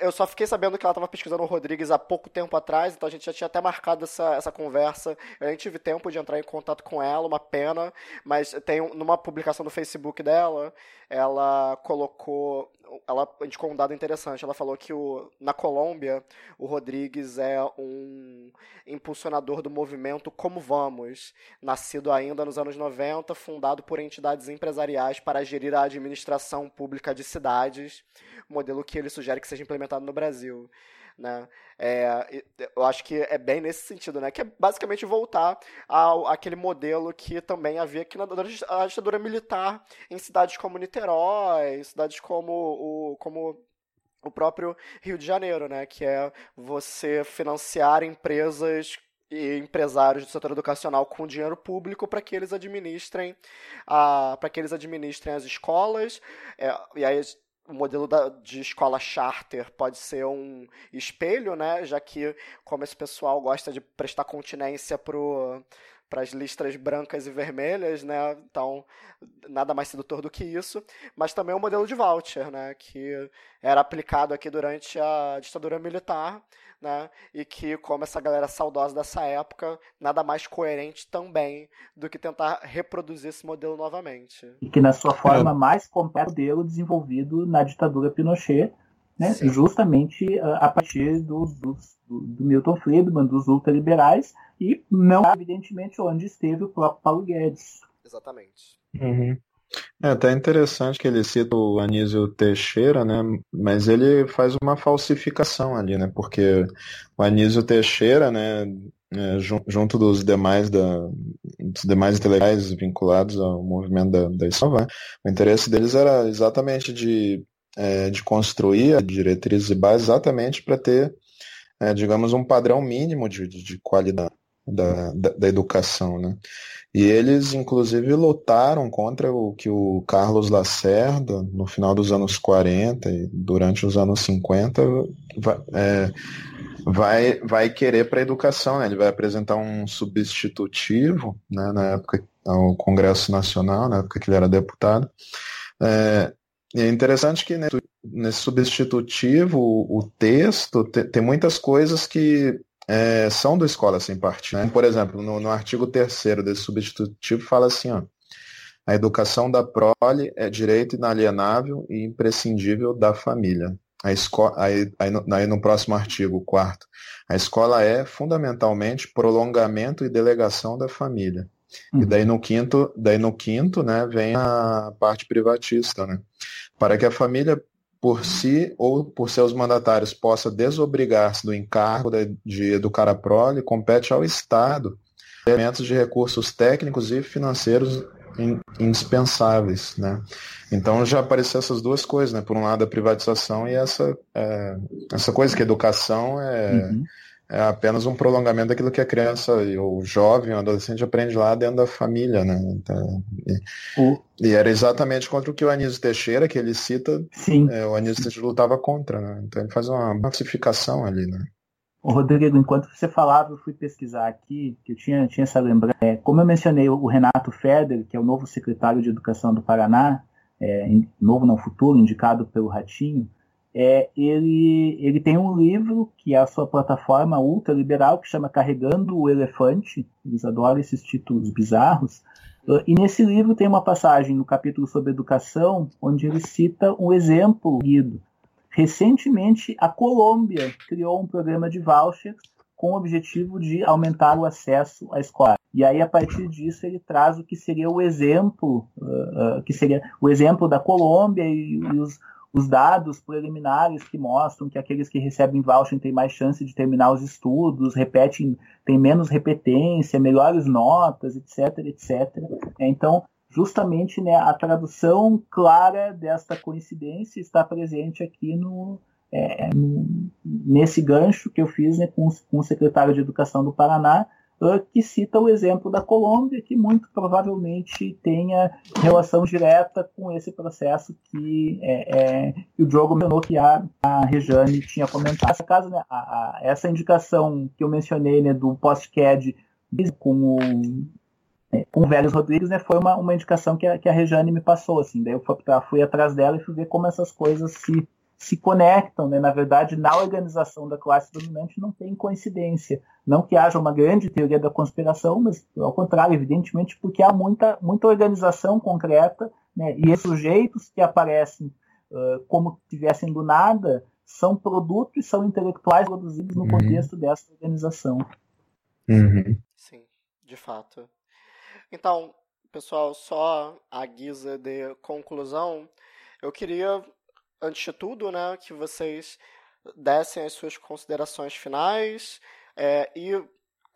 eu só fiquei sabendo que ela estava pesquisando o Rodrigues há pouco tempo atrás, então a gente já tinha até marcado essa, essa conversa. Eu nem tive tempo de entrar em contato com ela, uma pena, mas tem numa publicação no Facebook dela, ela colocou ela indicou um dado interessante. Ela falou que o, na Colômbia o Rodrigues é um impulsionador do movimento Como Vamos, nascido ainda nos anos 90, fundado por entidades empresariais para gerir a administração pública de cidades, modelo que ele sugere que seja implementado no Brasil. Né? É, eu acho que é bem nesse sentido, né? Que é basicamente voltar ao aquele modelo que também havia aqui na a ditadura militar em cidades como Niterói, cidades como o, como o próprio Rio de Janeiro, né? Que é você financiar empresas e empresários do setor educacional com dinheiro público para que eles administrem para que eles administrem as escolas é, e aí o modelo da, de escola charter pode ser um espelho, né? Já que, como esse pessoal gosta de prestar continência pro para as listras brancas e vermelhas, né? Então, nada mais sedutor do que isso. Mas também o modelo de voucher, né? Que era aplicado aqui durante a ditadura militar, né? E que, como essa galera saudosa dessa época, nada mais coerente também do que tentar reproduzir esse modelo novamente. E que na sua forma é. mais completa, modelo desenvolvido na ditadura Pinochet, né? justamente ah, a partir do, do, do Milton Friedman, dos ultraliberais, e não, evidentemente, onde esteve o próprio Paulo Guedes. Exatamente. Uhum. É até interessante que ele cita o Anísio Teixeira, né? Mas ele faz uma falsificação ali, né? Porque o Anísio Teixeira, né? É, junto dos demais da, dos demais intelectuais vinculados ao movimento da, da escola, né? o interesse deles era exatamente de, é, de construir diretrizes e bases exatamente para ter, é, digamos, um padrão mínimo de, de, de qualidade da, da, da, educação, né? E eles, inclusive, lutaram contra o que o Carlos Lacerda, no final dos anos 40 e durante os anos 50, vai, é, vai, vai querer para a educação. Né? Ele vai apresentar um substitutivo, né, na época, ao Congresso Nacional, na época que ele era deputado. É, é interessante que nesse, substitutivo, o, texto te, tem muitas coisas que é, são do Escola Sem Partido. Né? Por exemplo, no, no artigo 3 desse substitutivo fala assim, ó, a educação da prole é direito inalienável e imprescindível da família. A escola, aí, aí, no, aí no próximo artigo, quarto, a escola é fundamentalmente prolongamento e delegação da família. Uhum. E daí no quinto, daí no quinto, né, vem a parte privatista, né? Para que a família por si ou por seus mandatários possa desobrigar-se do encargo de educar a prole, compete ao Estado elementos de recursos técnicos e financeiros indispensáveis, né? Então já apareceram essas duas coisas, né? Por um lado a privatização e essa é, essa coisa que educação é uhum é apenas um prolongamento daquilo que a criança, ou o jovem, o adolescente aprende lá dentro da família, né? Então, e, o... e, era exatamente contra o que o Anísio Teixeira, que ele cita, é, o Anísio Teixeira lutava contra, né? Então ele faz uma pacificação ali, né? O Rodrigo, enquanto você falava, eu fui pesquisar aqui, que eu tinha, tinha essa lembrança. É, como eu mencionei, o Renato Feder, que é o novo secretário de Educação do Paraná, é, novo no futuro, indicado pelo Ratinho, é, ele, ele tem um livro que é a sua plataforma ultraliberal, que chama Carregando o Elefante. Eles adoram esses títulos bizarros. E nesse livro tem uma passagem no capítulo sobre educação, onde ele cita um exemplo guido. Recentemente, a Colômbia criou um programa de vouchers com o objetivo de aumentar o acesso à escola. E aí, a partir disso, ele traz o que seria o exemplo, uh, uh, que seria o exemplo da Colômbia e, e os, os dados preliminares que mostram que aqueles que recebem voucher têm mais chance de terminar os estudos, repetem, têm menos repetência, melhores notas, etc, etc. Então, justamente né, a tradução clara desta coincidência está presente aqui no, é, nesse gancho que eu fiz né, com, com o secretário de Educação do Paraná, que cita o exemplo da Colômbia, que muito provavelmente tenha relação direta com esse processo que, é, é, o Diogo mencionou que a, a Rejane tinha comentado. Essa, caso, né, a, a, essa indicação que eu mencionei né, do post-CAD com o, é, com o Vélez Rodrigues né, foi uma, uma indicação que a, que a Rejane me passou. Assim, daí eu fui, fui atrás dela e fui ver como essas coisas se se conectam, né? Na verdade, na organização da classe dominante não tem coincidência. Não que haja uma grande teoria da conspiração, mas ao contrário, evidentemente, porque há muita, muita organização concreta, né? E esses sujeitos que aparecem uh, como se tivessem do nada são produtos e são intelectuais produzidos no uhum. contexto dessa organização. Uhum. Sim, de fato. Então, pessoal, só a guisa de conclusão, eu queria antes de tudo, né, que vocês dessem as suas considerações finais é, e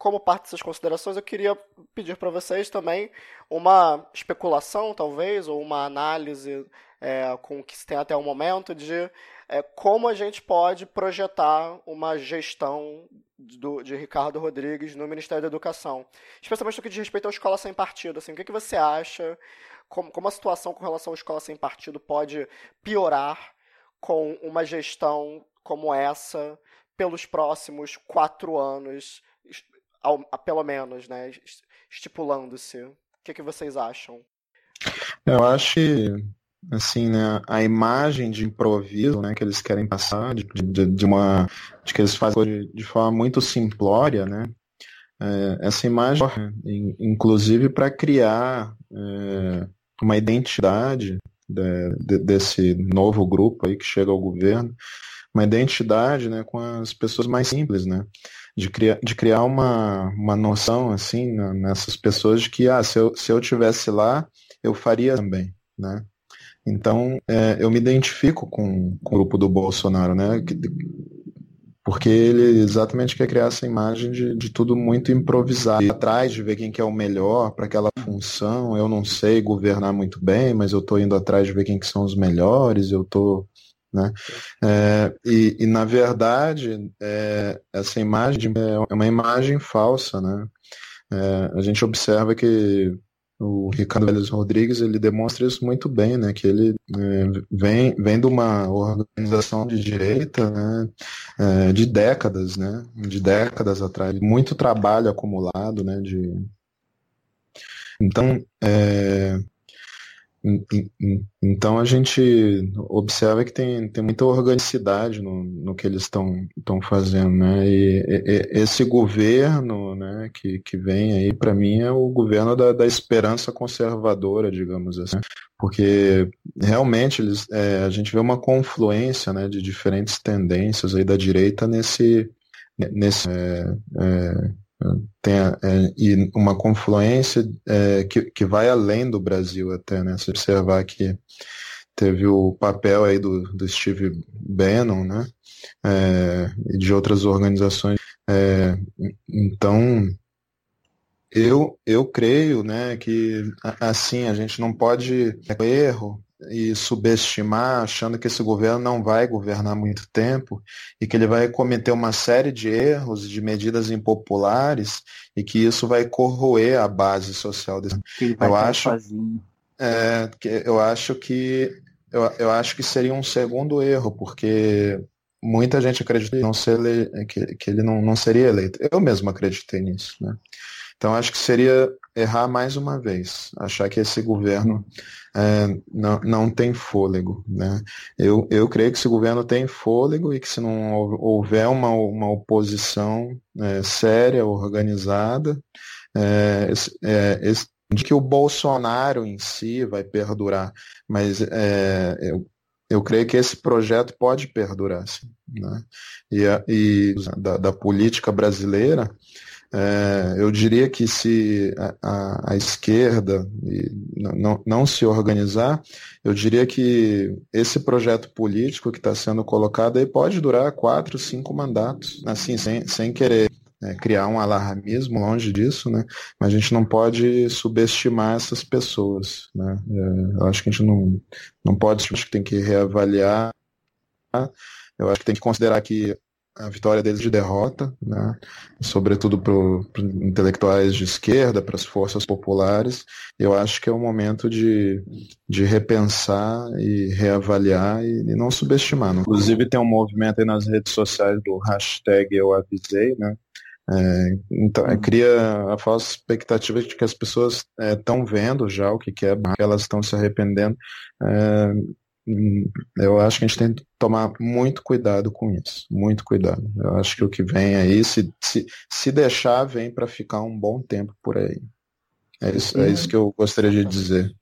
como parte dessas considerações, eu queria pedir para vocês também uma especulação, talvez, ou uma análise é, com o que se tem até o momento de é, como a gente pode projetar uma gestão do, de Ricardo Rodrigues no Ministério da Educação, especialmente no que diz respeito à escola sem partido. Assim, o que, que você acha? Como, como a situação com relação à escola sem partido pode piorar com uma gestão como essa pelos próximos quatro anos, ao, pelo menos, né? Estipulando-se. O que, que vocês acham? Eu acho que, assim, né, a imagem de improviso né, que eles querem passar, de, de, de uma. de que eles fazem de, de forma muito simplória, né? É, essa imagem, inclusive para criar é, uma identidade de, de, desse novo grupo aí que chega ao governo, uma identidade né, com as pessoas mais simples, né? De criar, de criar uma, uma noção assim né, nessas pessoas de que ah, se eu, se eu tivesse lá, eu faria também. né? Então, é, eu me identifico com, com, o grupo do Bolsonaro, né? Porque ele exatamente quer criar essa imagem de, de tudo muito improvisado. atrás de ver quem que é o melhor para aquela função. Eu não sei governar muito bem, mas eu estou indo atrás de ver quem que são os melhores. Eu estou né? É, e, e, na verdade, é, essa imagem é uma imagem falsa. Né? É, a gente observa que o Ricardo Vélez Rodrigues ele demonstra isso muito bem, né? Que ele é, vem, vem de uma organização de direita né? É, de décadas, né? De décadas atrás, muito trabalho acumulado, né? De... Então, é, então a gente observa que tem, tem muita organicidade no, no que eles estão fazendo, né? E, e, esse governo, né, que, que vem aí para mim é o governo da, da esperança conservadora, digamos assim, porque realmente eles, é, a gente vê uma confluência, né, de diferentes tendências aí da direita nesse nesse é, é, tem é, e uma confluência é, que, que vai além do Brasil até, né? Se observar que teve o papel aí do, do Steve Bannon, né? É, e de outras organizações. É, então, eu, eu creio, né, que assim a gente não pode erro e subestimar, achando que esse governo não vai governar muito tempo e que ele vai cometer uma série de erros, de medidas impopulares e que isso vai corroer a base social desse. eu acho, é, que, eu acho que eu, eu acho que seria um segundo erro, porque muita gente acredita não ser que, que ele não, não seria eleito. Eu mesmo acreditei nisso, né? Então acho que seria errar mais uma vez, achar que esse governo é, não, não tem fôlego. Né? Eu, eu creio que esse governo tem fôlego e que se não houver uma, uma oposição é, séria, organizada, é, é, de que o Bolsonaro em si vai perdurar, mas é, eu, eu creio que esse projeto pode perdurar, sim, né? E, e da, da política brasileira, é, eu diria que se a, a, a esquerda não, não se organizar, eu diria que esse projeto político que está sendo colocado aí pode durar quatro, cinco mandatos, assim, sem, sem querer é, criar um alarmismo longe disso, né? Mas a gente não pode subestimar essas pessoas, né? É, eu acho que a gente não, não pode, acho que tem que reavaliar. Eu acho que tem que considerar que a vitória deles de derrota, né? sobretudo para intelectuais de esquerda, para as forças populares. Eu acho que é o momento de, de repensar e reavaliar e, e não subestimar. Não. Inclusive tem um movimento aí nas redes sociais do hashtag Eu Avisei, né? É, então, cria a falsa expectativa de que as pessoas estão é, vendo já o que, que é, que elas estão se arrependendo. É, eu acho que a gente tem que tomar muito cuidado com isso, muito cuidado. Eu acho que o que vem aí, se, se, se deixar, vem para ficar um bom tempo por aí. É isso, é isso que eu gostaria de dizer.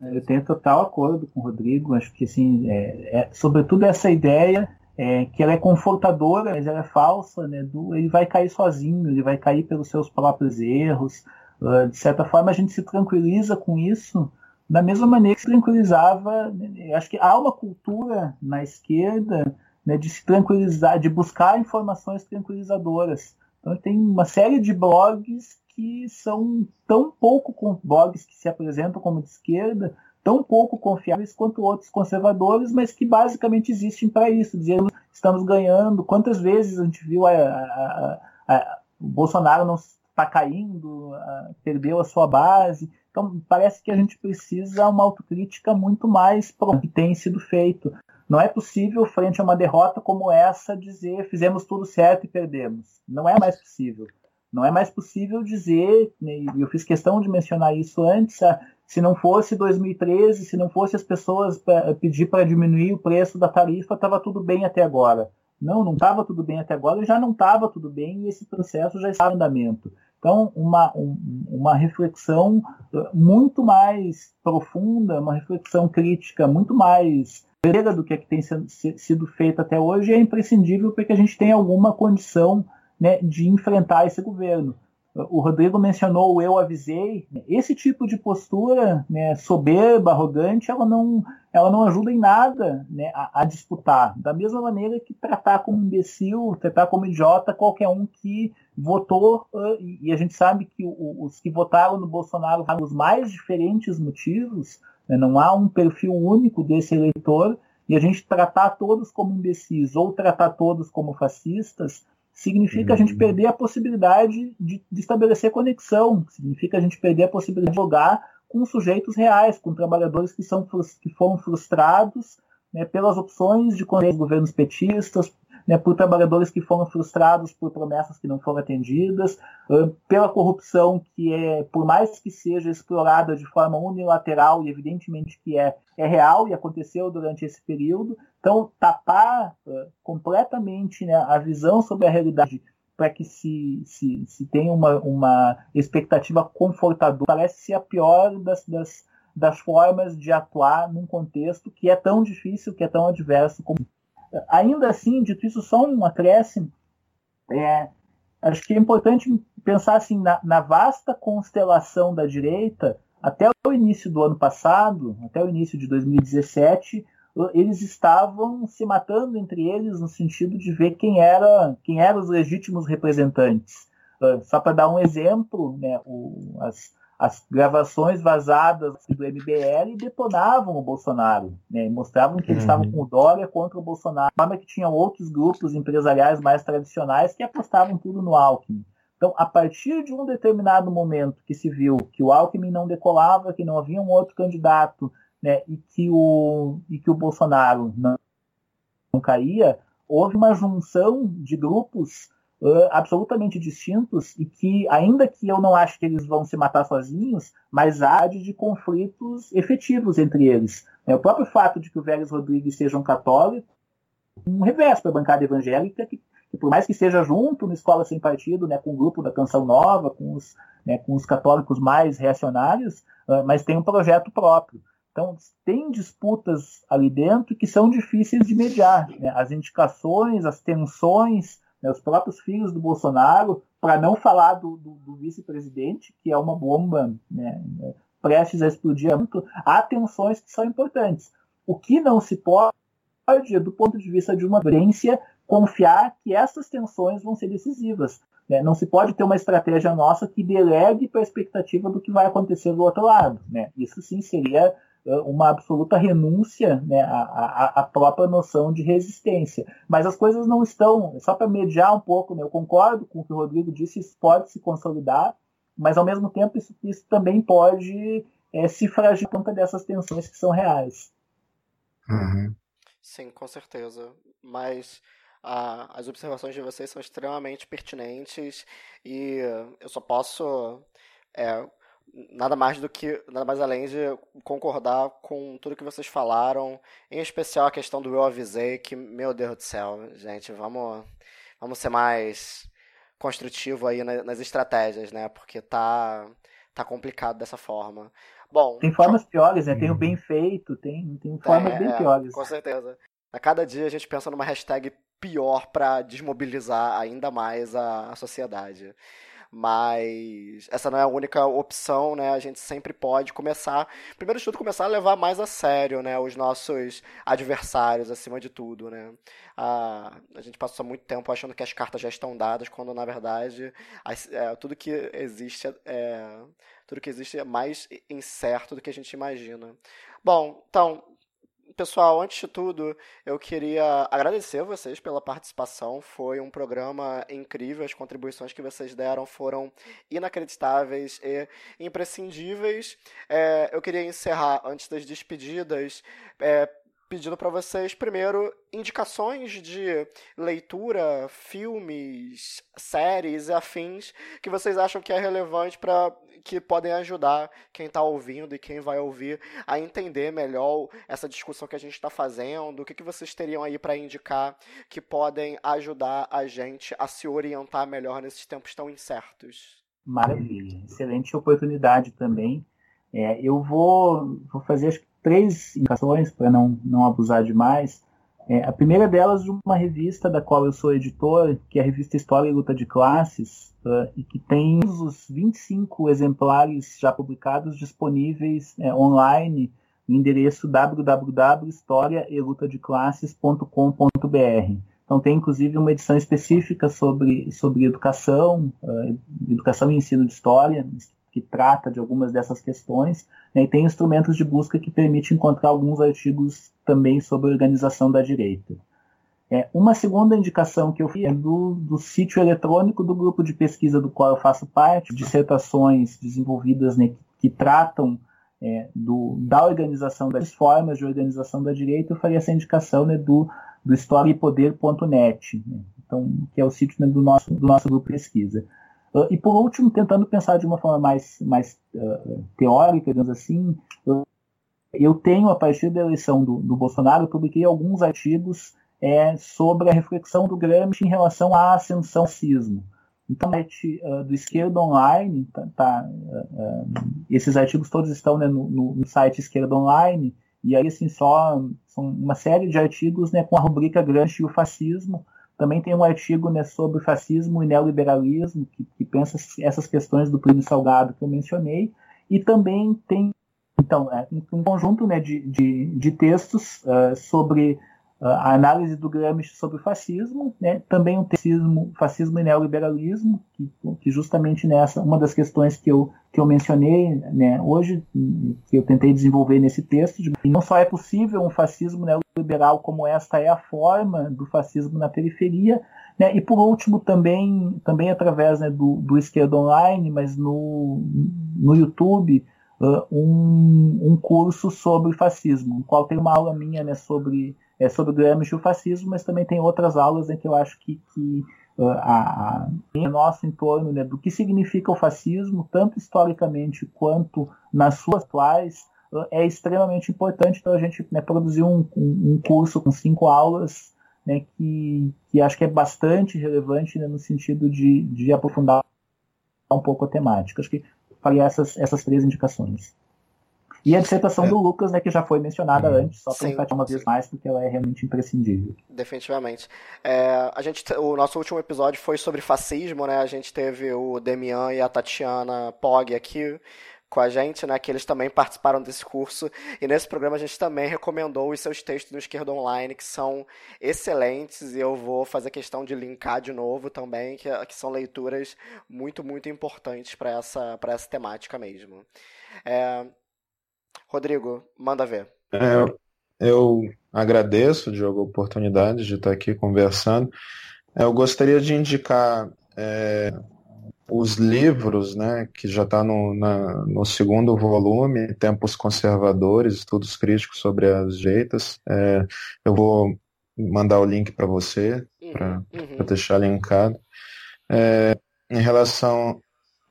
Eu tenho total acordo com o Rodrigo, acho que assim, é, é, sobretudo essa ideia é, que ela é confortadora, mas ela é falsa, né? Do, ele vai cair sozinho, ele vai cair pelos seus próprios erros. Uh, de certa forma, a gente se tranquiliza com isso, da mesma maneira que se tranquilizava, né, acho que há uma cultura na esquerda né, de se tranquilizar, de buscar informações tranquilizadoras. Então tem uma série de blogs que são tão pouco blogs que se apresentam como de esquerda, tão pouco confiáveis quanto outros conservadores, mas que basicamente existem para isso, dizendo estamos ganhando. Quantas vezes a gente viu a, a, a, o Bolsonaro não está caindo, perdeu a sua base. Então, parece que a gente precisa uma autocrítica muito mais pronta que tem sido feito. Não é possível, frente a uma derrota como essa, dizer fizemos tudo certo e perdemos. Não é mais possível. Não é mais possível dizer, né, e eu fiz questão de mencionar isso antes, se não fosse 2013, se não fosse as pessoas pedir para diminuir o preço da tarifa, estava tudo bem até agora. Não, não estava tudo bem até agora, já não estava tudo bem e esse processo já está em andamento. Então, uma, um, uma reflexão eh, muito mais profunda, uma reflexão crítica muito mais verdadeira do que, é que tem sido feito até hoje é imprescindível para que a gente tenha alguma condição né, de enfrentar esse governo. O Rodrigo mencionou o eu avisei. Esse tipo de postura né, soberba, arrogante, ela não, ela não ajuda em nada né, a, a, disputar. Da mesma maneira que tratar como imbecil, tratar como idiota qualquer um que votou, e a gente sabe que os que votaram no Bolsonaro por os mais diferentes motivos, né, não há um perfil único desse eleitor, e a gente tratar todos como imbecis ou tratar todos como fascistas significa uhum. a gente uhum. perder a possibilidade de, de, estabelecer conexão, significa a gente perder a possibilidade de jogar com sujeitos reais, com trabalhadores que, são, que foram frustrados né, pelas opções de governos petistas, né, por trabalhadores que foram frustrados por promessas que não foram atendidas, pela corrupção que é, por mais que seja explorada de forma unilateral e evidentemente que é, é real e aconteceu durante esse período. Então, tapar uh, completamente né, a visão sobre a realidade para que se, se, se tenha uma, uma expectativa confortadora parece ser a pior das, das, das formas de atuar num contexto que é tão difícil, que é tão adverso como Ainda assim, dito isso, só um acréscimo. É, acho que é importante pensar assim na, na, vasta constelação da direita até o início do ano passado, até o início de 2017, eles estavam se matando entre eles no sentido de ver quem era quem eram os legítimos representantes. Só para dar um exemplo, né, o, as, as gravações vazadas do MBL detonavam o Bolsonaro, né? mostravam que eles uhum. estavam com o Dória contra o Bolsonaro, forma que tinham outros grupos empresariais mais tradicionais que apostavam tudo no Alckmin. Então, a partir de um determinado momento que se viu que o Alckmin não decolava, que não havia um outro candidato, né, e que o e que o Bolsonaro não, não caía, houve uma junção de grupos uh, absolutamente distintos e que, ainda que eu não acho que eles vão se matar sozinhos, mas há de conflitos efetivos entre eles. É, o próprio fato de que o Vélez Rodrigues seja um católico, um revés para a bancada evangélica, que, que, por mais que seja junto na escola sem partido, né, com o grupo da Canção Nova, com os, né, com os católicos mais reacionários, uh, mas tem um projeto próprio. Então, tem disputas ali dentro que são difíceis de mediar. Né? As indicações, as tensões, né, os próprios filhos do Bolsonaro, para não falar do, do, do vice-presidente, que é uma bomba né, prestes a explodir muito, há tensões que são importantes. O que não se pode, do ponto de vista de uma violência, confiar que essas tensões vão ser decisivas. Né? Não se pode ter uma estratégia nossa que delegue para a expectativa do que vai acontecer do outro lado. Né? Isso sim seria uma absoluta renúncia né, à, à, própria noção de resistência. Mas as coisas não estão, só para mediar um pouco, né, eu concordo com o que o Rodrigo disse, isso pode se consolidar, mas ao mesmo tempo isso, isso também pode é, se fragilizar conta dessas tensões que são reais. Uhum. Sim, com certeza. Mas ah, as observações de vocês são extremamente pertinentes e eu só posso é, nada mais do que nada mais além de concordar com tudo que vocês falaram, em especial a questão do eu avisei que meu Deus do céu, gente, vamos vamos ser mais construtivo aí nas estratégias, né? Porque tá tá complicado dessa forma. Bom, tem formas piores, né? Tem o bem feito, tem tem formas é, bem piores. Com certeza. A cada dia a gente pensa numa hashtag pior para desmobilizar ainda mais a, a sociedade mas essa não é a única opção, né? A gente sempre pode começar, primeiro de tudo, começar a levar mais a sério, né? Os nossos adversários, acima de tudo, né? A, a gente passou muito tempo achando que as cartas já estão dadas, quando na verdade as, é, tudo que existe é, é, tudo que existe é mais incerto do que a gente imagina. Bom, então Pessoal, antes de tudo, eu queria agradecer vocês pela participação. Foi um programa incrível. As contribuições que vocês deram foram inacreditáveis e imprescindíveis. É, eu queria encerrar, antes das despedidas, é, pedindo para vocês, primeiro, indicações de leitura, filmes, séries e afins que vocês acham que é relevante para que podem ajudar quem está ouvindo e quem vai ouvir a entender melhor essa discussão que a gente está fazendo, o que, que vocês teriam aí para indicar que podem ajudar a gente a se orientar melhor nesses tempos tão incertos. Maravilha, excelente oportunidade também. É, eu vou, vou fazer três indicações para não, não abusar demais. É, a primeira delas de uma revista da qual eu sou editor, que é a revista História e Luta de Classes, uh, e que tem os 25 exemplares já publicados disponíveis é, online no endereço www.historiaelutadeclasses.com.br. Então tem inclusive uma edição específica sobre, sobre educação, uh, educação e ensino de história, que trata de algumas dessas questões, e tem instrumentos de busca que permitem encontrar alguns artigos também sobre organização da direita. É, uma segunda indicação que eu fiz é do, do sítio eletrônico do grupo de pesquisa do qual eu faço parte, dissertações desenvolvidas né, que, que, tratam é, do, da organização das formas de organização da direita, eu faria essa indicação né, do, do historiaepoder.net, né, então, que é o sítio né, do, nosso, do nosso grupo de pesquisa. Uh, e por último, tentando pensar de uma forma mais, mais uh, teórica, digamos assim, eu, eu, tenho, a partir da eleição do, do Bolsonaro, eu publiquei alguns artigos é, sobre a reflexão do Gramsci em relação à ascensão fascismo. Então, uh, do Esquerda Online, tá, tá esses artigos todos estão né, no, no, site Esquerda Online, e aí, assim, só são uma série de artigos né, com a rubrica Gramsci e o fascismo, também tem um artigo né, sobre fascismo e neoliberalismo, que, que pensa essas questões do Plínio Salgado que eu mencionei, e também tem então, é, um conjunto né, de, de, de textos uh, sobre a análise do Gramsci sobre o fascismo, né? também um fascismo, fascismo e neoliberalismo, que, que, justamente nessa uma das questões que eu, que eu mencionei né, hoje, que eu tentei desenvolver nesse texto, de, não só é possível um fascismo neoliberal como esta é a forma do fascismo na periferia, né, e por último também, também através né, do, do Esquerda Online, mas no, no YouTube, uh, um, um curso sobre fascismo, no qual tem uma aula minha né, sobre é, sobre o Gramsci e o fascismo, mas também tem outras aulas em que eu acho que, que uh, a, a, nosso entorno né, do que significa o fascismo, tanto historicamente quanto nas suas atuais, uh, é extremamente importante. Então a gente né, produziu um, um, um, curso com cinco aulas né, que, que acho que é bastante relevante né, no sentido de, de aprofundar um pouco a temática. Acho que faria essas, essas três indicações. E a dissertação é. do Lucas, né, que já foi mencionada uhum. antes, só para enfatizar uma vez mais, porque ela é realmente imprescindível. Definitivamente. É, a gente, o nosso último episódio foi sobre fascismo, né? A gente teve o Demian e a Tatiana Pog aqui com a gente, né, que eles também participaram desse curso. E nesse programa a gente também recomendou os seus textos no Esquerda Online, que são excelentes, e eu vou fazer questão de linkar de novo também, que, que são leituras muito, muito importantes para essa, essa temática mesmo. É, Rodrigo, manda ver. É, eu agradeço, Diogo, a oportunidade de estar aqui conversando. Eu gostaria de indicar é, os livros, né, que já está no, no segundo volume, Tempos Conservadores, Estudos Críticos sobre as Jeitas. É, eu vou mandar o link para você, para uhum. deixar linkado. É, em relação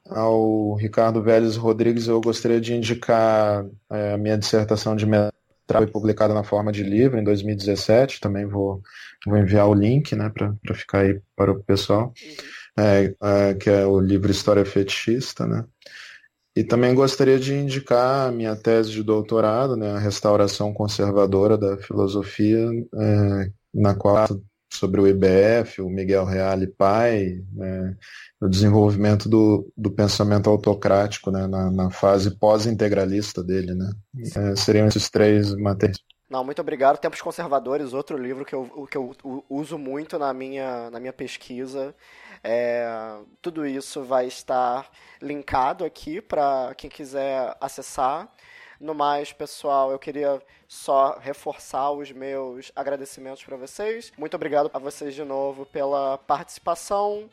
ao Ricardo Vélez Rodrigues, eu gostaria de indicar é, a minha dissertação de mestrado publicada na forma de livro em 2017, também vou, vou enviar o link né, para ficar aí para o pessoal, é, é, que é o livro História Fetichista. Né? E também gostaria de indicar a minha tese de doutorado, né, a restauração conservadora da filosofia, é, na qual sobre o IBF, o Miguel Reale pai, né, o desenvolvimento do, do pensamento autocrático né, na, na fase pós-integralista dele. Né? É, seriam esses três materiais. Não, muito obrigado. Tempos Conservadores, outro livro que eu, que eu uso muito na minha, na minha pesquisa. É, tudo isso vai estar linkado aqui para quem quiser acessar. No mais, pessoal, eu queria só reforçar os meus agradecimentos para vocês. Muito obrigado a vocês de novo pela participação.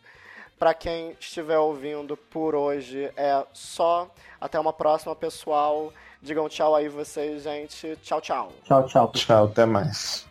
Para quem estiver ouvindo por hoje é só. Até uma próxima, pessoal. Digam tchau aí vocês, gente. Tchau, tchau. Tchau, tchau. Tchau, até mais.